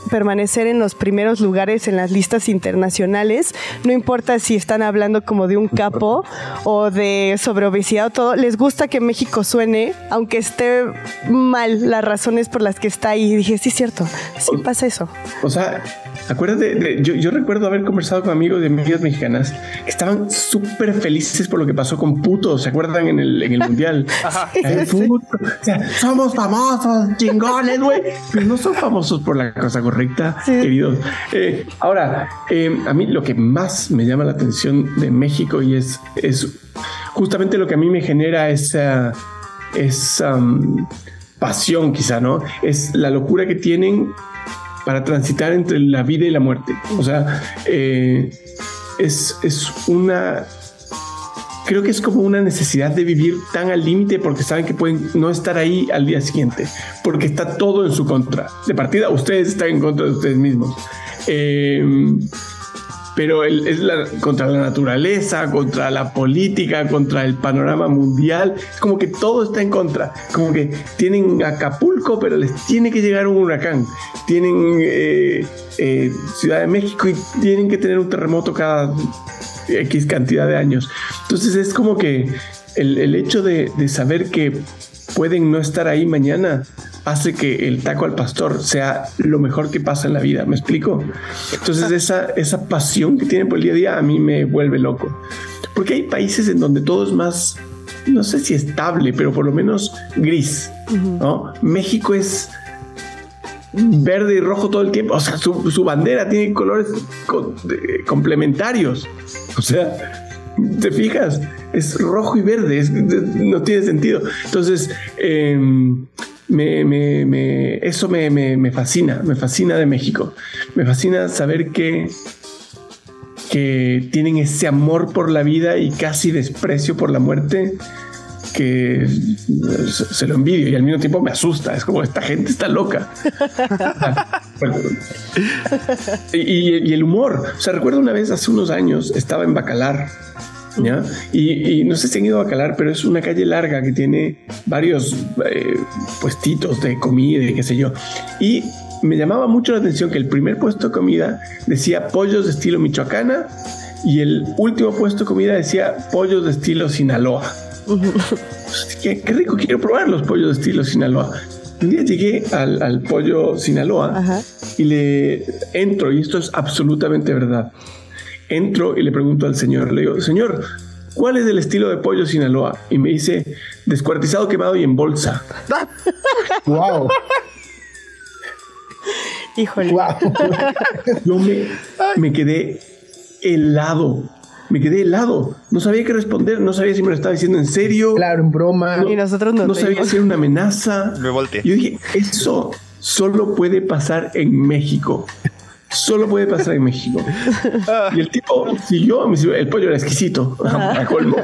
permanecer en los primeros lugares en las listas internacionales, no importa si están hablando como de un capo o de sobre obesidad o todo, les gusta que México suene, aunque esté mal las razones por las que está ahí. Y dije, sí, es cierto, sí pasa eso. O sea, acuérdate, de- yo, yo recuerdo haber conversado con amigos de amigas mexicanas que estaban súper felices por lo que pasó con Puto, ¿se acuerdan en el, en el Mundial? Eh, Puto. O sea, somos famosos, chingones, güey. Pero no son famosos por la cosa correcta, Sí. queridos. Eh, ahora, eh, a mí lo que más me llama la atención de México y es, es justamente lo que a mí me genera esa, esa um, pasión, quizá, ¿no? Es la locura que tienen para transitar entre la vida y la muerte. O sea, eh, es, es una... Creo que es como una necesidad de vivir tan al límite porque saben que pueden no estar ahí al día siguiente, porque está todo en su contra. De partida, ustedes están en contra de ustedes mismos. Eh, pero el- es la, contra la naturaleza, contra la política, contra el panorama mundial. Es como que todo está en contra. Como que tienen Acapulco, pero les tiene que llegar un huracán. Tienen eh, eh, Ciudad de México y tienen que tener un terremoto cada X cantidad de años. Entonces es como que el, hecho de saber que pueden no estar ahí mañana hace que el taco al pastor sea lo mejor que pasa en la vida, ¿me explico? Entonces esa, esa pasión que tienen por el día a día a mí me vuelve loco. Porque hay países en donde todo es más no sé si estable, pero por lo menos gris. ¿no? México es verde y rojo todo el tiempo. O sea, su, su bandera tiene colores co- de- complementarios. O sea, ¿te fijas? Es rojo y verde, es- no tiene sentido. Entonces, eh, me, me- me- eso me, me- fascina, me fascina de México. Me fascina saber que, que tienen ese amor por la vida y casi desprecio por la muerte que se lo envidio y al mismo tiempo me asusta. Es como esta gente está loca. Y- y el humor. O sea, recuerdo una vez hace unos años estaba en Bacalar. ¿Ya? Y, y no sé si han ido a Bacalar, pero es una calle larga que tiene varios eh, puestitos de comida y qué sé yo. Y me llamaba mucho la atención que el primer puesto de comida decía pollos de estilo michoacana y el último puesto de comida decía pollos de estilo Sinaloa. Qué, qué rico, quiero probar los pollos de estilo Sinaloa. Un día llegué al, al pollo Sinaloa Ajá. y le entro, y esto es absolutamente verdad. Entro y le pregunto al señor, le digo, señor, ¿cuál es el estilo de pollo Sinaloa? Y me dice, descuartizado, quemado y en bolsa. Wow. Híjole. wow. Yo me, me quedé helado. Me quedé helado. No sabía qué responder. No sabía si me lo estaba diciendo en serio. Claro, en broma. Y nosotros nos no sabía si era una amenaza. Me volteé. Yo dije, eso solo puede pasar en México. Solo puede pasar en México. Y el tipo siguió, el pollo era exquisito, a colmo.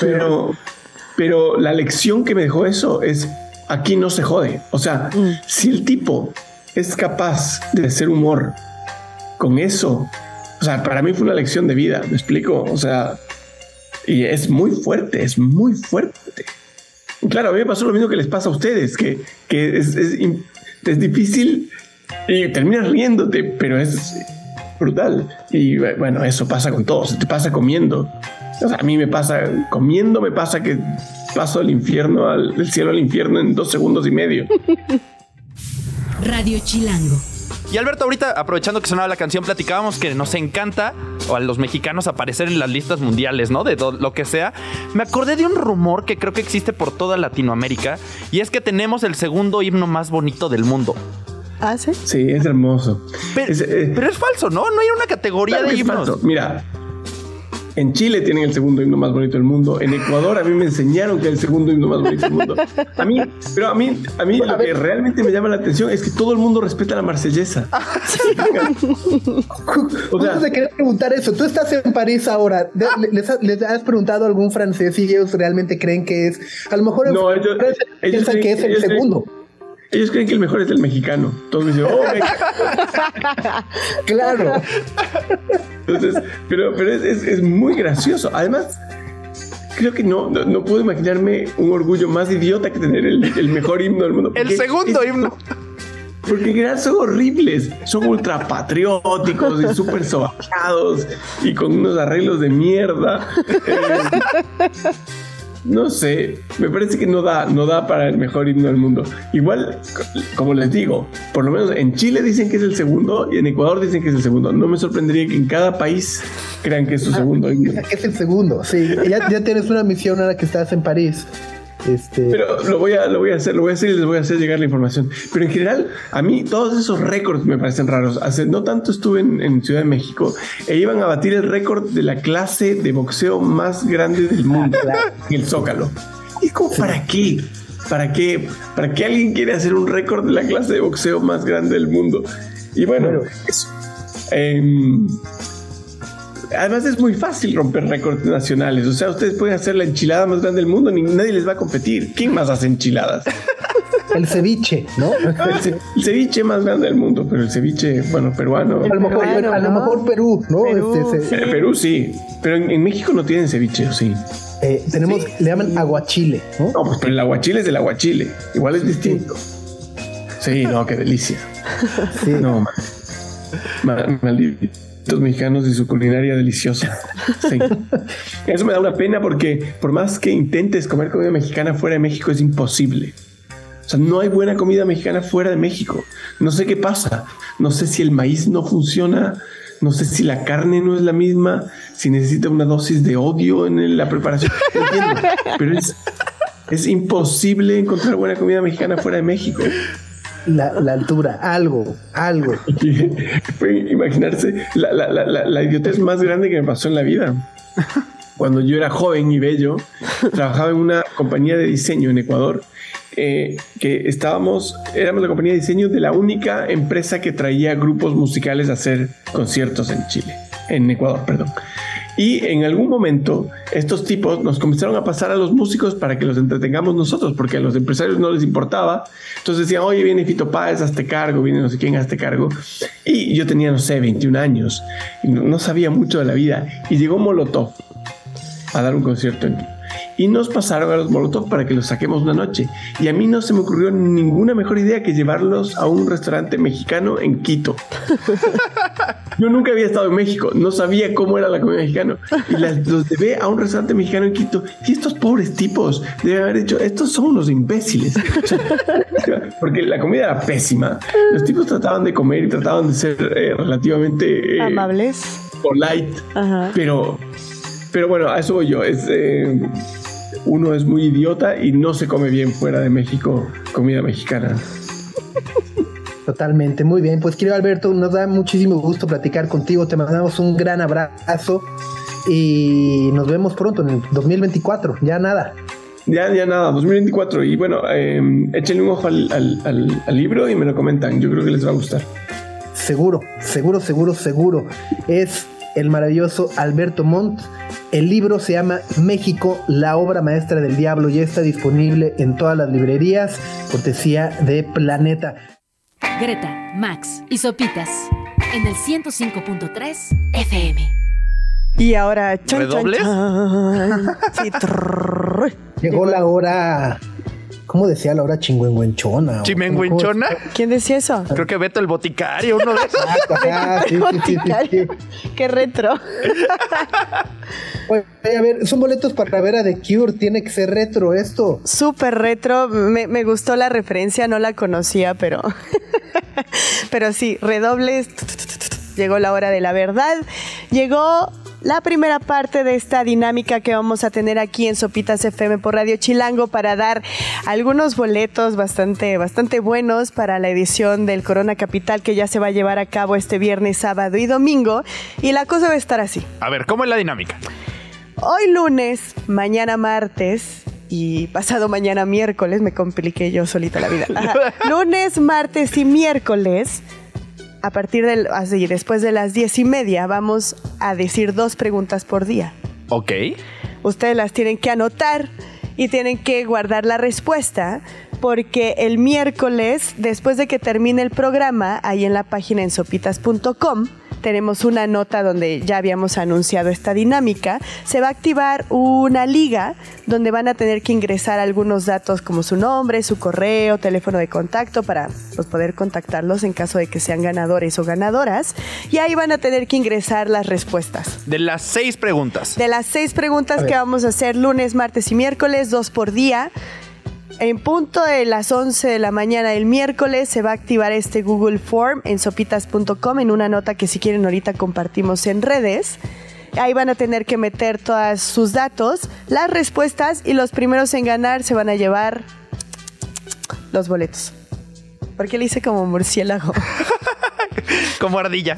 Pero, pero la lección que me dejó eso es, aquí no se jode. O sea, si el tipo es capaz de hacer humor con eso, o sea, para mí fue una lección de vida, ¿me explico? O sea, y es muy fuerte, es muy fuerte. Claro, a mí me pasó lo mismo que les pasa a ustedes, que, que es, es difícil y terminas riéndote, pero es brutal. Y bueno, eso pasa con todos, te pasa comiendo. A mí me pasa comiendo, me pasa que paso del infierno al del cielo al infierno en dos segundos y medio. Radio Chilango. Y Alberto, ahorita aprovechando que sonaba la canción, platicábamos que nos encanta o a los mexicanos aparecer en las listas mundiales, ¿no? De lo que sea. Me acordé de un rumor que creo que existe por toda Latinoamérica y es que tenemos el segundo himno más bonito del mundo. ¿Ah, sí? Sí, es hermoso. Pero Es, es, eh, falso, ¿no? No hay una categoría Claro de himnos. falso. Mira, en Chile tienen el segundo himno más bonito del mundo. En Ecuador a mí me enseñaron que es el segundo himno más bonito del mundo. A mí, pero a mí, a mí lo que realmente me llama la atención es que todo el mundo respeta la marsellesa. O sea- te quería preguntar eso. Tú estás en París ahora. ¿Les, ha- les has preguntado a algún francés si ellos realmente creen que es? A lo mejor No, ellos- ellos creen- que es el creen- segundo. Ellos creen que el mejor es el mexicano. Todos me dicen, oh, Claro. Entonces, pero, pero es, es- es muy gracioso. Además, creo que no, no, no puedo imaginarme un orgullo más idiota que tener el, el mejor himno del mundo. El segundo es- himno. Porque son horribles, son ultra patrióticos y súper sobajados y con unos arreglos de mierda. Eh, no sé, me parece que no da, no da para el mejor himno del mundo. Igual, co- como les digo, por lo menos en Chile dicen que es el segundo y en Ecuador dicen que es el segundo. No me sorprendería que en cada país crean que es su segundo himno. Es el segundo, sí. Ya, ya tienes una misión ahora que estás en París. Este, Pero lo voy a, lo voy a hacer, lo voy a hacer y les voy a hacer llegar la información. Pero en general, a mí todos esos récords me parecen raros. Hace no tanto estuve en, en Ciudad de México e iban a batir el récord de la clase de boxeo más grande del mundo, en el Zócalo. ¿Y como para qué? ¿Para qué? ¿Para qué alguien quiere hacer un récord de la clase de boxeo más grande del mundo? Y bueno, Bueno. eso. Em, Además es muy fácil romper récords nacionales. O sea, ustedes pueden hacer la enchilada más grande del mundo, ni nadie les va a competir. ¿Quién más hace enchiladas? el ceviche, ¿no? El, ce- el ceviche más grande del mundo, pero el ceviche, bueno, peruano. A lo mejor, Peruano, a lo ¿no? mejor Perú, ¿no? Perú, Este, Eh, Perú sí, pero en, en México no tienen ceviche, ¿o sí? eh, tenemos, le llaman aguachile, ¿no? No, pues pero el aguachile es del aguachile. Igual es distinto. Sí, no, qué delicia. Sí. No, ma- ma- malditos mexicanos y su culinaria deliciosa. Eso me da una pena porque por más que intentes comer comida mexicana fuera de México es imposible. O sea, no hay buena comida mexicana fuera de México. No sé qué pasa. No sé si el maíz no funciona. no sé si la carne no es la misma, si necesita una dosis de odio en la preparación. Pero es imposible encontrar buena comida mexicana fuera de México. La, la altura, algo, algo. Imaginarse la, la, la, la idiotez más grande que me pasó en la vida. Cuando yo era joven y bello, trabajaba en una compañía de diseño en Ecuador eh, que estábamos, éramos la compañía de diseño de la única empresa que traía grupos musicales a hacer conciertos en Chile, en Ecuador, perdón. Y en algún momento estos tipos nos comenzaron a pasar a los músicos para que los entretengamos nosotros, porque a los empresarios no les importaba. Entonces decían, oye, viene Fito Páez, hazte cargo, viene no sé quién, hazte cargo. Y yo tenía, no sé, 21 años y no, no sabía mucho de la vida. Y llegó Molotov a dar un concierto en y nos pasaron a los Molotov para que los saquemos una noche. Y a mí no se me ocurrió ninguna mejor idea que llevarlos a un restaurante mexicano en Quito. Yo nunca había estado en México, no sabía cómo era la comida mexicana. Y los llevé a un restaurante mexicano en Quito. Y estos pobres tipos deben haber dicho, estos son unos imbéciles. Porque la comida era pésima. Los tipos trataban de comer y trataban de ser eh, relativamente... Eh, Amables. Polite. Pero pero bueno, a eso voy yo. Es, eh, uno es muy idiota y no se come bien fuera de México comida mexicana. Totalmente, muy bien. Pues querido Alberto, nos da muchísimo gusto platicar contigo. Te mandamos un gran abrazo y nos vemos pronto en el 2024. Ya nada. Ya, ya nada, 2024. Y bueno, eh, échenle un ojo al, al libro y me lo comentan. Yo creo que les va a gustar. Seguro, seguro, seguro, seguro. Es el maravilloso Alberto Montt. El libro se llama México, la obra maestra del diablo. Ya está disponible en todas las librerías, cortesía de Planeta. Greta, Max y Sopitas en el 105.3 FM. Y ahora, chan, Llegó la hora ¿Cómo decía la hora chingüengüenchona? ¿Chingüengüenchona? ¿Quién decía eso? Creo que Beto el boticario, uno de esos. Qué retro. Oye, a ver, son boletos para ver a The Cure, tiene que ser retro esto. Súper retro, me, me gustó la referencia, no la conocía, pero... pero sí, redobles. Llegó la hora de la verdad. Llegó la primera parte de esta dinámica que vamos a tener aquí en Sopitas FM por Radio Chilango para dar algunos boletos bastante, bastante buenos para la edición del Corona Capital que ya se va a llevar a cabo este viernes, sábado y domingo. Y la cosa va a estar así. A ver, ¿cómo es la dinámica? Hoy lunes, mañana martes, y pasado mañana miércoles, me compliqué yo solita la vida. Lunes, martes y miércoles a partir del, así, después de las diez y media, vamos a decir dos preguntas por día. Ok. Ustedes las tienen que anotar y tienen que guardar la respuesta porque el miércoles, después de que termine el programa, ahí en la página en sopitas.com, tenemos una nota donde ya habíamos anunciado esta dinámica. Se va a activar una liga donde van a tener que ingresar algunos datos como su nombre, su correo, teléfono de contacto para pues, poder contactarlos en caso de que sean ganadores o ganadoras. Y ahí van a tener que ingresar las respuestas. De las seis preguntas. De las seis preguntas que vamos a hacer lunes, martes y miércoles, dos por día. En punto de las 11 de la mañana del miércoles se va a activar este Google Form en sopitas.com en una nota que si quieren ahorita compartimos en redes. Ahí van a tener que meter todos sus datos, las respuestas y los primeros en ganar se van a llevar los boletos. ¿Por qué le hice como murciélago? como ardilla.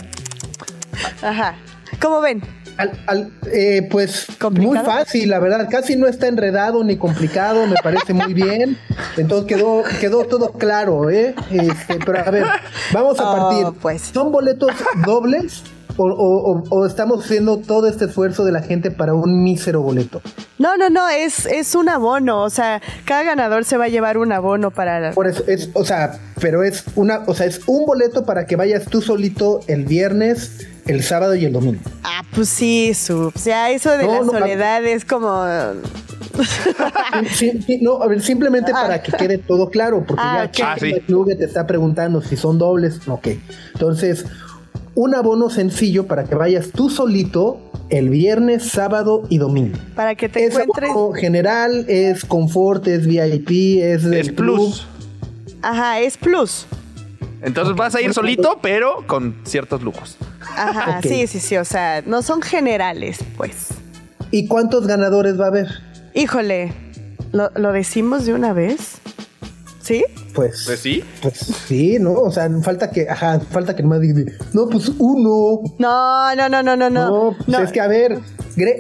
Ajá. ¿Cómo ven? Al, eh, pues muy fácil, la verdad, casi no está enredado ni complicado, me parece muy bien. Entonces quedó, quedó todo claro, ¿eh? Este, pero a ver, vamos a oh, partir. pues. ¿Son boletos dobles? O, estamos haciendo todo este esfuerzo de la gente para un mísero boleto? No, no, no, es, es un abono, o sea, cada ganador se va a llevar un abono para... Por eso, es, o sea, pero es una, o sea, es un boleto para que vayas tú solito el viernes el sábado y el domingo. Ah, pues sí, su, o sea, eso de la soledad es como... no, a ver, simplemente ah. para que quede todo claro, porque ah, ya okay. Ah, te está preguntando si son dobles, ok. Entonces, un abono sencillo para que vayas tú solito el viernes, sábado y domingo. Para que te es encuentres. general, es confort, es VIP, es, es plus. Ajá, es plus. Entonces vas a ir solito, pero con ciertos lujos. Ajá, sí, sí, sí, o sea, no son generales, pues. ¿Y cuántos ganadores va a haber? Híjole, ¿lo, lo decimos de una vez? ¿Sí? Pues, Pues sí. pues sí, ¿no? O sea, falta que, ajá, falta que más diga, no, pues uno. No, no, no, no, no, no. No, pues No. es que a ver,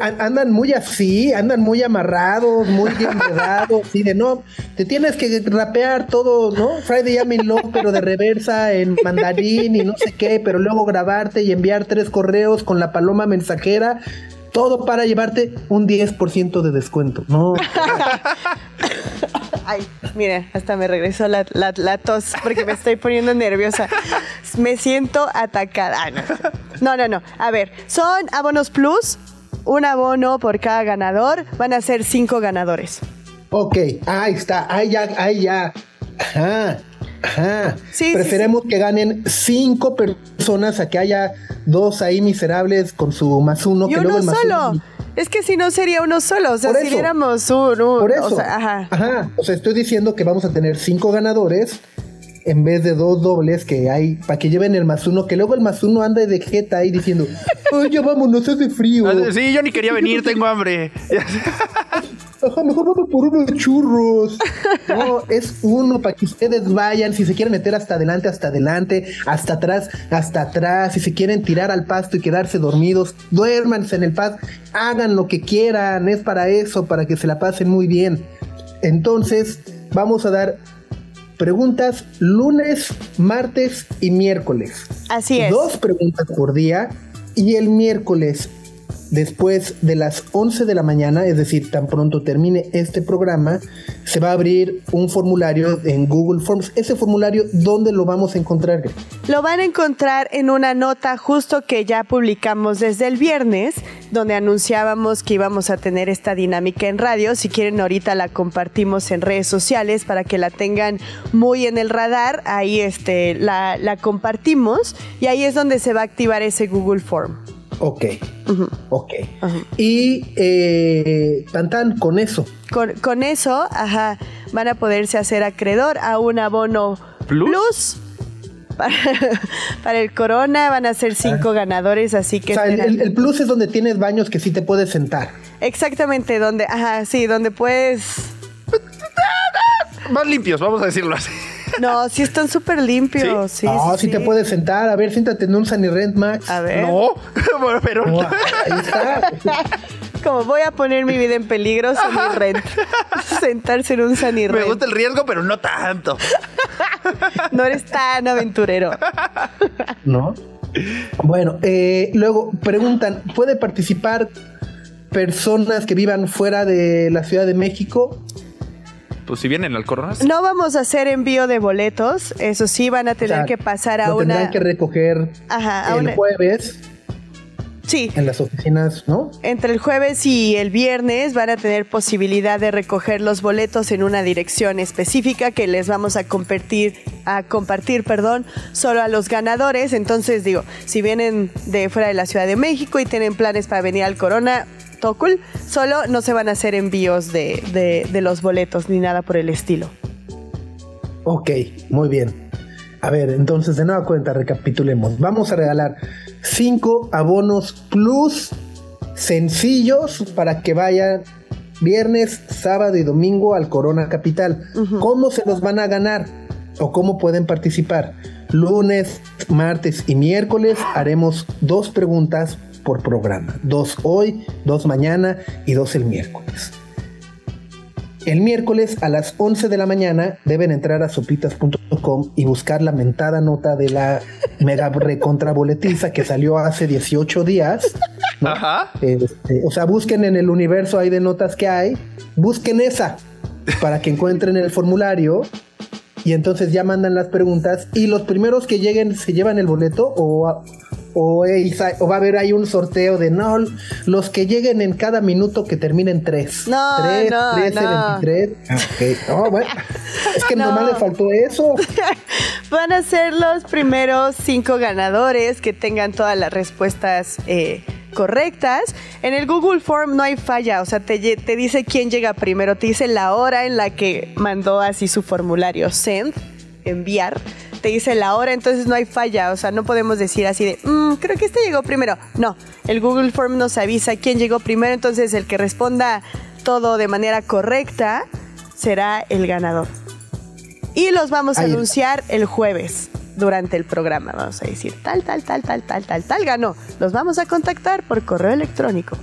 andan muy así, andan muy amarrados, muy enredados, así de no, te tienes que rapear todo, ¿no? Friday I'm in Love, pero de reversa en mandarín y no sé qué, pero luego grabarte y enviar tres correos con la paloma mensajera, todo para llevarte un 10% de descuento, ¿no? Ay, mira, hasta me regresó la, la- la tos porque me estoy poniendo nerviosa. Me siento atacada. No. no, no, no. A ver, son abonos plus, un abono por cada ganador. Van a ser cinco ganadores. Ok, ahí está, ahí ya, ahí ya. Ajá, ajá. Sí, sí, Preferemos que ganen cinco personas a que haya dos ahí miserables con su más uno. y que luego uno el más solo. uno- Es que si no sería uno solo. O sea, Por si eso. viéramos un. un- Por eso. O sea, ajá. Ajá. O sea, estoy diciendo que vamos a tener cinco ganadores en vez de dos dobles que hay para que lleven el más uno, que luego el más uno anda de jeta ahí diciendo, ay, ya vámonos, hace frío. Ah, Sí, yo ni quería venir, tengo hambre. Ajá, mejor vamos por unos churros. No, es uno para que ustedes vayan. Si se quieren meter hasta adelante, hasta adelante, hasta atrás, hasta atrás. Si se quieren tirar al pasto y quedarse dormidos, duérmanse en el pasto. Hagan lo que quieran. Es para eso, para que se la pasen muy bien. Entonces, vamos a dar preguntas lunes, martes y miércoles. Así es. Dos preguntas por día y el miércoles después de las 11 de la mañana, es decir, tan pronto termine este programa, se va a abrir un formulario en Google Forms. Ese formulario, ¿dónde lo vamos a encontrar? Lo van a encontrar en una nota justo que ya publicamos desde el viernes, donde anunciábamos que íbamos a tener esta dinámica en radio. Si quieren, ahorita la compartimos en redes sociales para que la tengan muy en el radar. Ahí este, la, la compartimos y ahí es donde se va a activar ese Google Form. Ok, ok. Ajá. Y eh, tan tan, con eso. Con, con eso, ajá, van a poderse hacer acreedor a un abono ¿Plus? plus. Para, para el corona van a ser cinco ganadores, así que O sea, el- el plus es donde tienes baños que sí te puedes sentar. Exactamente, donde, ajá, sí, donde puedes. Más limpios, vamos a decirlo así. No, sí están súper limpios. Sí, no, sí, sí, te puedes sentar. A ver, siéntate en un Sunny Rent Max. A ver. No, bueno, pero. No, ahí está. Como voy a poner mi vida en peligro, Sunny Rent. Sentarse en un Sunny Me Rent. gusta el riesgo, pero no tanto. No eres tan aventurero. ¿no? Bueno, eh, luego preguntan, ¿puede participar personas que vivan fuera de la Ciudad de México? Pues si vienen al corona. No vamos a hacer envío de boletos. Eso sí, van a O tener sea, que pasar a lo una. tendrán que recoger Ajá, a el una- jueves Sí, en las oficinas, ¿no? Entre el jueves y el viernes van a tener posibilidad de recoger los boletos en una dirección específica que les vamos a compartir, a compartir, perdón, solo a los ganadores. Entonces digo, si vienen de fuera de la Ciudad de México y tienen planes para venir al Corona, todo cool. Solo no se van a hacer envíos de, de- de los boletos ni nada por el estilo. Ok, muy bien. A ver, entonces de nueva cuenta, recapitulemos. Vamos a regalar cinco abonos plus sencillos para que vayan viernes, sábado y domingo al Corona Capital. ¿Cómo se los van a ganar? ¿O cómo pueden participar? Lunes, martes y miércoles haremos dos preguntas por programa. Dos hoy, dos mañana y dos el miércoles. El miércoles a las 11 de la mañana deben entrar a sopitas.com y buscar la mentada nota de la mega recontraboletiza que salió hace 18 días. ¿no? Ajá. Este, o sea, busquen en el universo ahí de notas que hay, busquen esa para que encuentren el formulario y entonces ya mandan las preguntas y los primeros que lleguen se llevan el boleto o, o, va a haber ahí un sorteo de no, los que lleguen en cada minuto que terminen tres. No, no, 13, no. 23. Ah, ok. No, bueno, es que No. nomás le faltó eso. Van a ser los primeros cinco ganadores que tengan todas las respuestas eh, correctas. En el Google Form no hay falla, o sea, te, te dice quién llega primero, te dice la hora en la que mandó así su formulario send, enviar. te dice la hora, entonces no hay falla. O sea, no podemos decir así de, "Mm, creo que este llegó primero. No, el Google Form nos avisa quién llegó primero, entonces el que responda todo de manera correcta será el ganador. Y los vamos a Ahí anunciar el jueves durante el programa. Vamos a decir tal, tal, tal, tal, tal, tal, tal ganó. Los vamos a contactar por correo electrónico.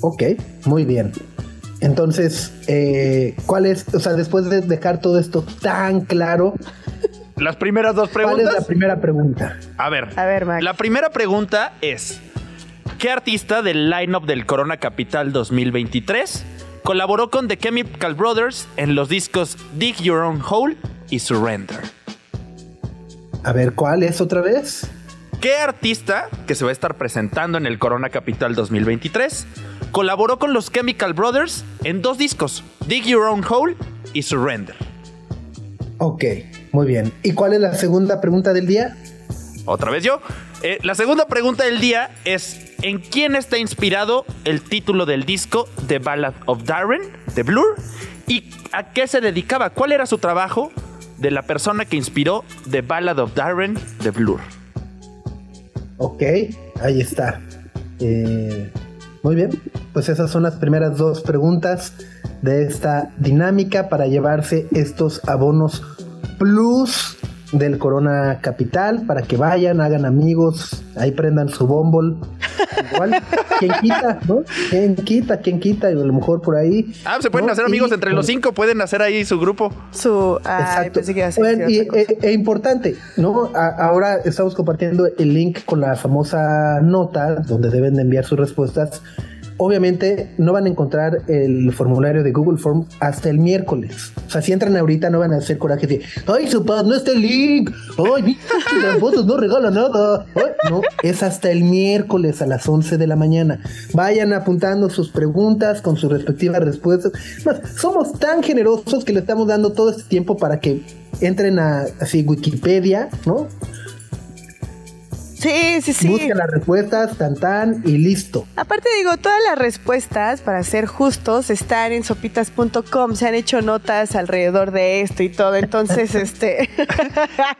Ok, muy bien. Entonces, eh, ¿cuál es, o sea, después de dejar todo esto tan claro, Las primeras dos cuál es preguntas. la primera pregunta? A ver, A ver, Max. la primera pregunta es: ¿Qué artista del lineup del Corona Capital 2023 colaboró con The Chemical Brothers en los discos Dig Your Own Hole y Surrender? A ver, ¿cuál es otra vez? ¿Qué artista que se va a estar presentando en el Corona Capital 2023 colaboró con los Chemical Brothers en dos discos, Dig Your Own Hole y Surrender? Ok, muy bien. ¿Y cuál es la segunda pregunta del día? Otra vez yo. Eh, la segunda pregunta del día es: ¿en quién está inspirado el título del disco The Ballad of Darren de Blur? ¿Y a qué se dedicaba? ¿Cuál era su trabajo de la persona que inspiró The Ballad of Darren de Blur? Ok, ahí está. Eh, muy bien, pues esas son las primeras dos preguntas de esta dinámica para llevarse estos abonos plus del Corona Capital para que vayan, hagan amigos, ahí prendan su bombol. Igual, quien quita, ¿no? Quien quita, quien quita, y a lo mejor por ahí. Ah, se pueden ¿no? hacer Y- amigos entre los cinco, pueden hacer ahí su grupo. Su. Ay, Exacto. pensé que iba Bueno, y, cosa. e- e importante, ¿no? A- ahora estamos compartiendo el link con la famosa nota donde deben de enviar sus respuestas. Obviamente no van a encontrar el formulario de Google Form hasta el miércoles. O sea, si entran ahorita no van a hacer coraje de, ay, su pad, no está el link. Ay, las fotos no regala nada. No, es hasta el miércoles a las 11 de la mañana. Vayan apuntando sus preguntas con sus respectivas respuestas. Más, somos tan generosos que le estamos dando todo este tiempo para que entren a así Wikipedia, ¿no? Sí, sí, sí. Busquen las respuestas, tan tan y listo. Aparte digo, todas las respuestas, para ser justos, están en sopitas.com. Se han hecho notas alrededor de esto y todo. Entonces, este...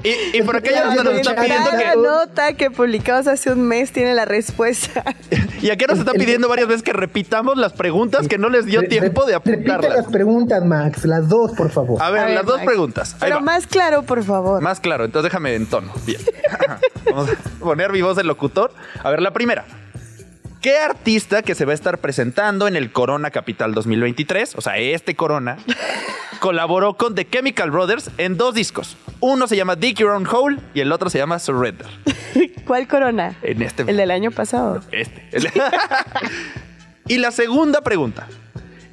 Y, y por aquellos que nos están pidiendo que. nota que publicamos hace un mes tiene la respuesta. Y aquí nos están pidiendo varias veces que repitamos las preguntas que no les dio tiempo de Repite apuntarlas. las preguntas, Max, las dos, por favor. A ver, A ver, las dos preguntas. Ahí Pero va. más claro, por favor. Más claro, entonces déjame en tono. Bien. Vamos a poner mi voz de locutor. A ver, la primera. ¿Qué artista que se va a estar presentando en el Corona Capital 2023, o sea, este Corona, colaboró con The Chemical Brothers en dos discos? Uno se llama Dig Your Own Hole y el otro se llama Surrender. ¿Cuál corona? En este. El del año pasado. Este. y la segunda pregunta.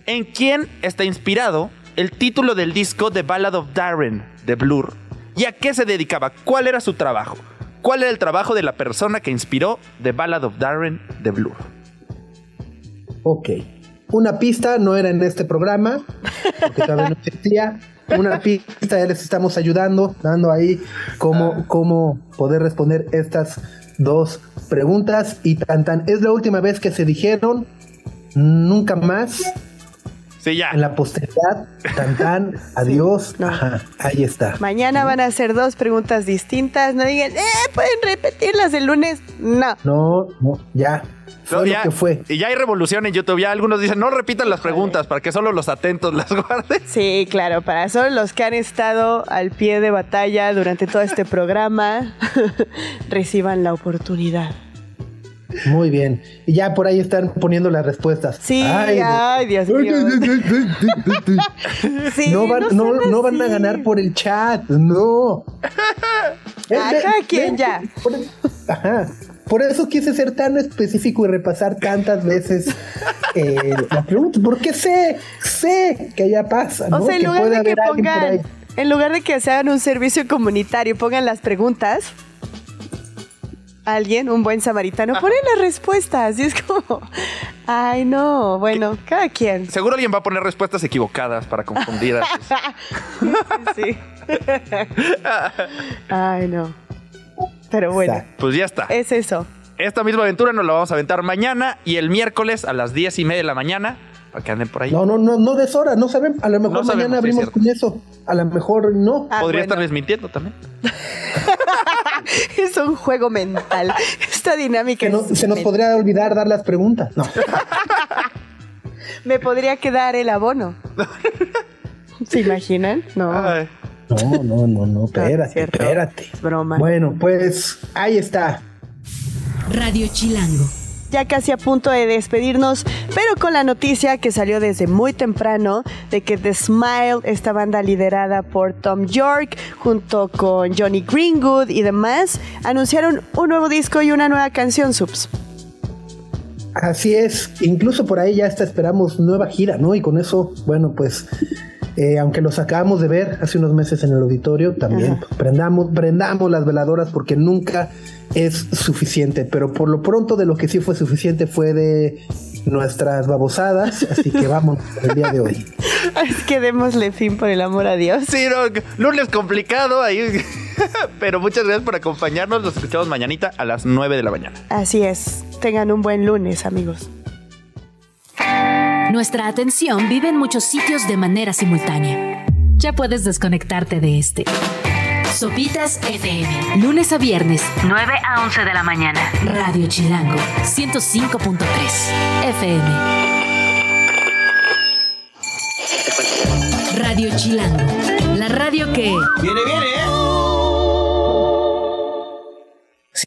¿En quién está inspirado el título del disco The Ballad of Darren de Blur? ¿Y a qué se dedicaba? ¿Cuál era su trabajo? ¿Cuál era el trabajo de la persona que inspiró The Ballad of Darren de Blur? Ok. Una pista no era en este programa, porque todavía no existía. Una pista ya les estamos ayudando, dando ahí cómo, cómo poder responder estas dos preguntas. Y tan tan, es la última vez que se dijeron, nunca más Sí, ya. en la posteridad. Tan tan, adiós. No. Ajá, ahí está. Mañana van a hacer dos preguntas distintas. No digan, eh, pueden repetirlas el lunes. No. No, no, ya. Fue No, lo ya- que fue. Y ya hay revolución en YouTube. Ya algunos dicen, no repitan las preguntas para que solo los atentos las guarden. Sí, claro, para solo los que han estado al pie de batalla durante todo este programa, reciban la oportunidad. Muy bien. Y ya por ahí están poniendo las respuestas. Sí, ay, Dios mío. Sí, no van, sean no, no van a ganar por el chat, no. Ah, Eh, quien ve- ya. Por, ajá. Por eso quise ser tan específico y repasar tantas veces eh, la pregunta, porque sé, sé que allá pasa. O sea, en lugar de que pongan, en lugar de que se hagan un servicio comunitario, pongan las preguntas. Alguien, un buen samaritano, pone las respuestas. Y es como, ay, no, bueno, cada quien. Seguro alguien va a poner respuestas equivocadas para confundir a sus- Sí. Ay, no. Pero bueno. Pues ya está. es eso. Esta misma aventura nos la vamos a aventar mañana y el miércoles a las 10 y media de la mañana para que anden por ahí. No, no, no, no deshora, no sabemos. A lo mejor No mañana abrimos con eso. A lo mejor no. Ah, Podría bueno. estarles mintiendo también. Es un juego mental. Esta dinámica no- es se nos podría olvidar dar las preguntas. No. Me podría quedar el abono. ¿Se imaginan? No. Ay. No, no, no, no, espérate, cierto. espérate. Es broma. Bueno, pues ahí está. Radio Chilango. Ya casi a punto de despedirnos, pero con la noticia que salió desde muy temprano de que The Smile, esta banda liderada por Tom York, junto con Johnny Greenwood y demás, anunciaron un nuevo disco y una nueva canción, Subs. Así es, incluso por ahí ya hasta esperamos nueva gira, ¿no? Y con eso, bueno, pues, eh, aunque los acabamos de ver hace unos meses en el auditorio, también Ajá. prendamos, prendamos las veladoras porque nunca es suficiente. Pero por lo pronto de lo que sí fue suficiente fue de nuestras babosadas, así que vamos el día de hoy. Es que démosle fin por el amor a Dios. Sí, no, lunes complicado ahí. Pero muchas gracias por acompañarnos. Los escuchamos mañanita a las 9 de la mañana. Así es. Tengan un buen lunes, amigos. Nuestra atención vive en muchos sitios de manera simultánea. Ya puedes desconectarte de este. Sopitas FM. Lunes a viernes, 9 a 11 de la mañana. Radio Chilango, 105.3 FM. Radio Chilango. La radio que... Viene, viene.